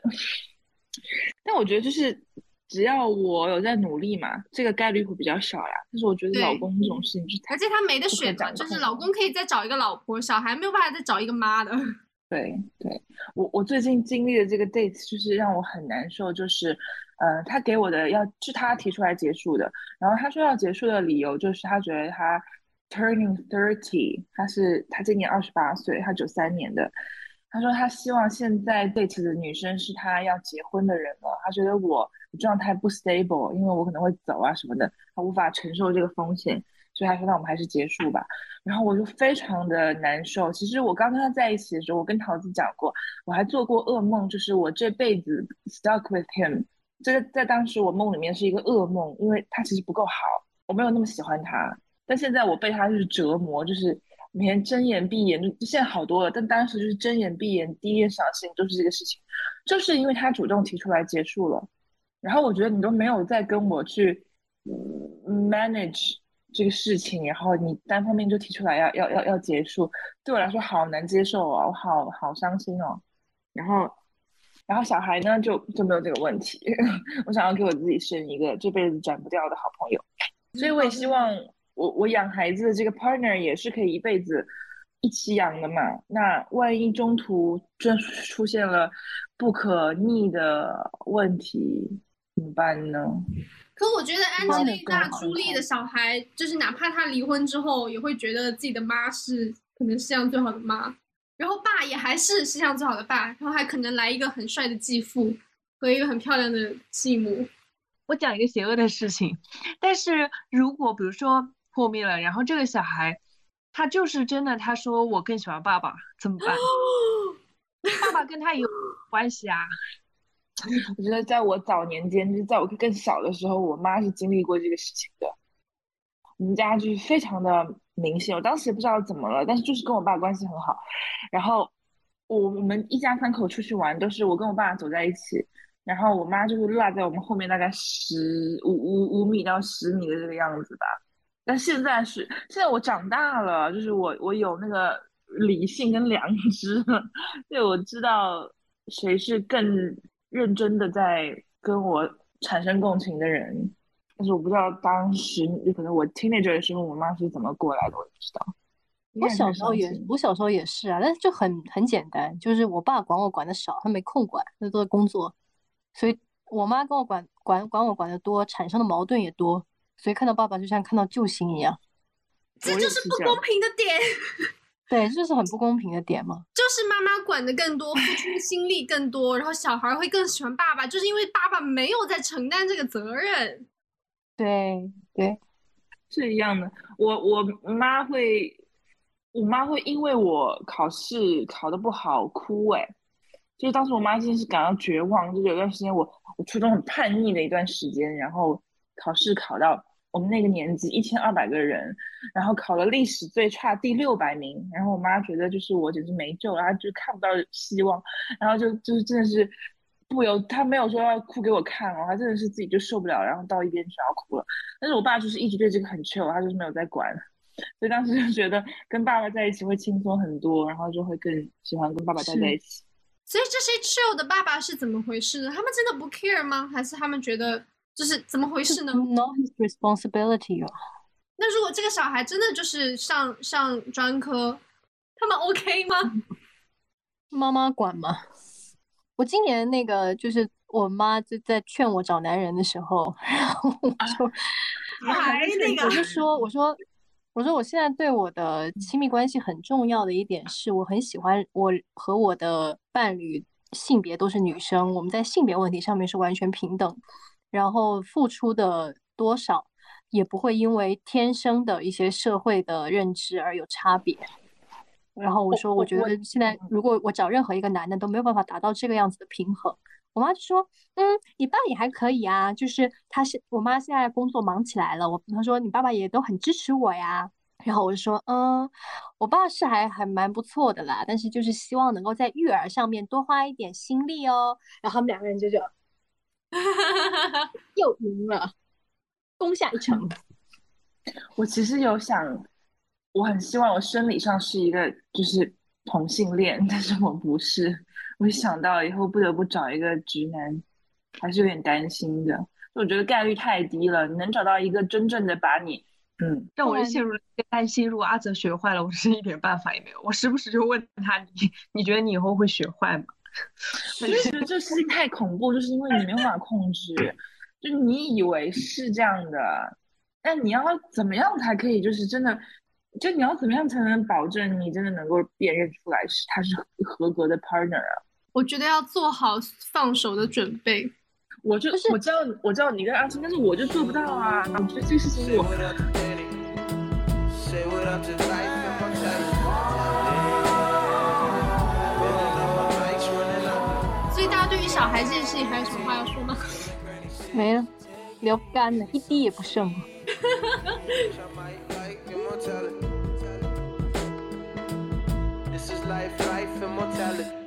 但我觉得就是只要我有在努力嘛，这个概率会比较小呀。但是我觉得老公这种事情，而且他没得选嘛，就是老公可以再找一个老婆，小孩没有办法再找一个妈的。对对，我我最近经历的这个 date 就是让我很难受，就是呃，他给我的要是他提出来结束的，然后他说要结束的理由就是他觉得他。Turning thirty，他是他今年二十八岁，他九三年的。他说他希望现在 date 的女生是他要结婚的人了。他觉得我状态不 stable，因为我可能会走啊什么的，他无法承受这个风险，所以他说那我们还是结束吧。然后我就非常的难受。其实我刚跟他在一起的时候，我跟桃子讲过，我还做过噩梦，就是我这辈子 stuck with him。这个在当时我梦里面是一个噩梦，因为他其实不够好，我没有那么喜欢他。但现在我被他就是折磨，就是每天睁眼闭眼，就现在好多了。但当时就是睁眼闭眼，第一件想的事情就是这个事情，就是因为他主动提出来结束了。然后我觉得你都没有再跟我去 manage 这个事情，然后你单方面就提出来要要要要结束，对我来说好难接受哦，我好好伤心哦。然后，然后小孩呢就就没有这个问题，我想要给我自己生一个这辈子斩不掉的好朋友，所以我也希望。我我养孩子的这个 partner 也是可以一辈子一起养的嘛？那万一中途真出现了不可逆的问题怎么办呢？可我觉得安吉丽娜·朱莉的小孩，就是哪怕他离婚之后，也会觉得自己的妈是可能世界上最好的妈，然后爸也还是世界上最好的爸，然后还可能来一个很帅的继父和一个很漂亮的继母。我讲一个邪恶的事情，但是如果比如说。破灭了，然后这个小孩，他就是真的，他说我更喜欢爸爸，怎么办？爸爸跟他有 关系啊？我觉得在我早年间，就是在我更小的时候，我妈是经历过这个事情的。我们家就是非常的明显，我当时也不知道怎么了，但是就是跟我爸关系很好。然后我我们一家三口出去玩，都是我跟我爸走在一起，然后我妈就是落在我们后面大概十五五五米到十米的这个样子吧。但现在是，现在我长大了，就是我我有那个理性跟良知，对我知道谁是更认真的在跟我产生共情的人，但是我不知道当时可能我 teenager 的时候，我妈是怎么过来的，我也不知道。我小时候也，我小时候也是啊，但是就很很简单，就是我爸管我管的少，他没空管，那都在工作，所以我妈跟我管管管我管的多，产生的矛盾也多。所以看到爸爸就像看到救星一样，这就是不公平的点。对，这就是很不公平的点嘛。就是妈妈管的更多，付出的心力更多，然后小孩会更喜欢爸爸，就是因为爸爸没有在承担这个责任。对对，是一样的。我我妈会，我妈会因为我考试考的不好哭，哎，就是当时我妈真的是感到绝望，就是有段时间我我初中很叛逆的一段时间，然后。考试考到我们那个年级一千二百个人，然后考了历史最差第六百名，然后我妈觉得就是我简直没救了，就看不到希望，然后就就是真的是不由他没有说要哭给我看哦，他真的是自己就受不了，然后到一边去然后哭了。但是我爸就是一直对这个很 chill，他就是没有在管，所以当时就觉得跟爸爸在一起会轻松很多，然后就会更喜欢跟爸爸待在一起。所以这些 chill 的爸爸是怎么回事呢？他们真的不 care 吗？还是他们觉得就是怎么回事呢？Not his responsibility 哦。那如果这个小孩真的就是上上专科，他们 OK 吗？妈妈管吗？我今年那个就是我妈就在劝我找男人的时候，然后我就还 那个我就说我说我说我现在对我的亲密关系很重要的一点是我很喜欢我和我的伴侣性别都是女生，我们在性别问题上面是完全平等，然后付出的多少也不会因为天生的一些社会的认知而有差别。然后我说，我觉得现在如果我找任何一个男的都没有办法达到这个样子的平衡。我妈就说，嗯，你爸也还可以啊，就是他是我妈现在工作忙起来了，我她说你爸爸也都很支持我呀。然后我就说，嗯，我爸是还还蛮不错的啦，但是就是希望能够在育儿上面多花一点心力哦。然后他们两个人就这样，又赢了，攻下一城。我其实有想，我很希望我生理上是一个就是同性恋，但是我不是。我想到以后不得不找一个直男，还是有点担心的。我觉得概率太低了，你能找到一个真正的把你，嗯，但我就陷入了一个担心。如果阿泽学坏了，我是一点办法也没有。我时不时就问他：“你你觉得你以后会学坏吗？” 我就觉得这事情太恐怖，就是因为你没有办法控制，就你以为是这样的，但你要怎么样才可以，就是真的，就你要怎么样才能保证你真的能够辨认出来是他是合格的 partner 啊？我觉得要做好放手的准备。我就我知道我知道你跟阿青，但是我就做不到啊！我觉得这个事情我。小孩这件事情还有什么话要说吗？没了聊干了一滴也不剩。了 this is life life and it's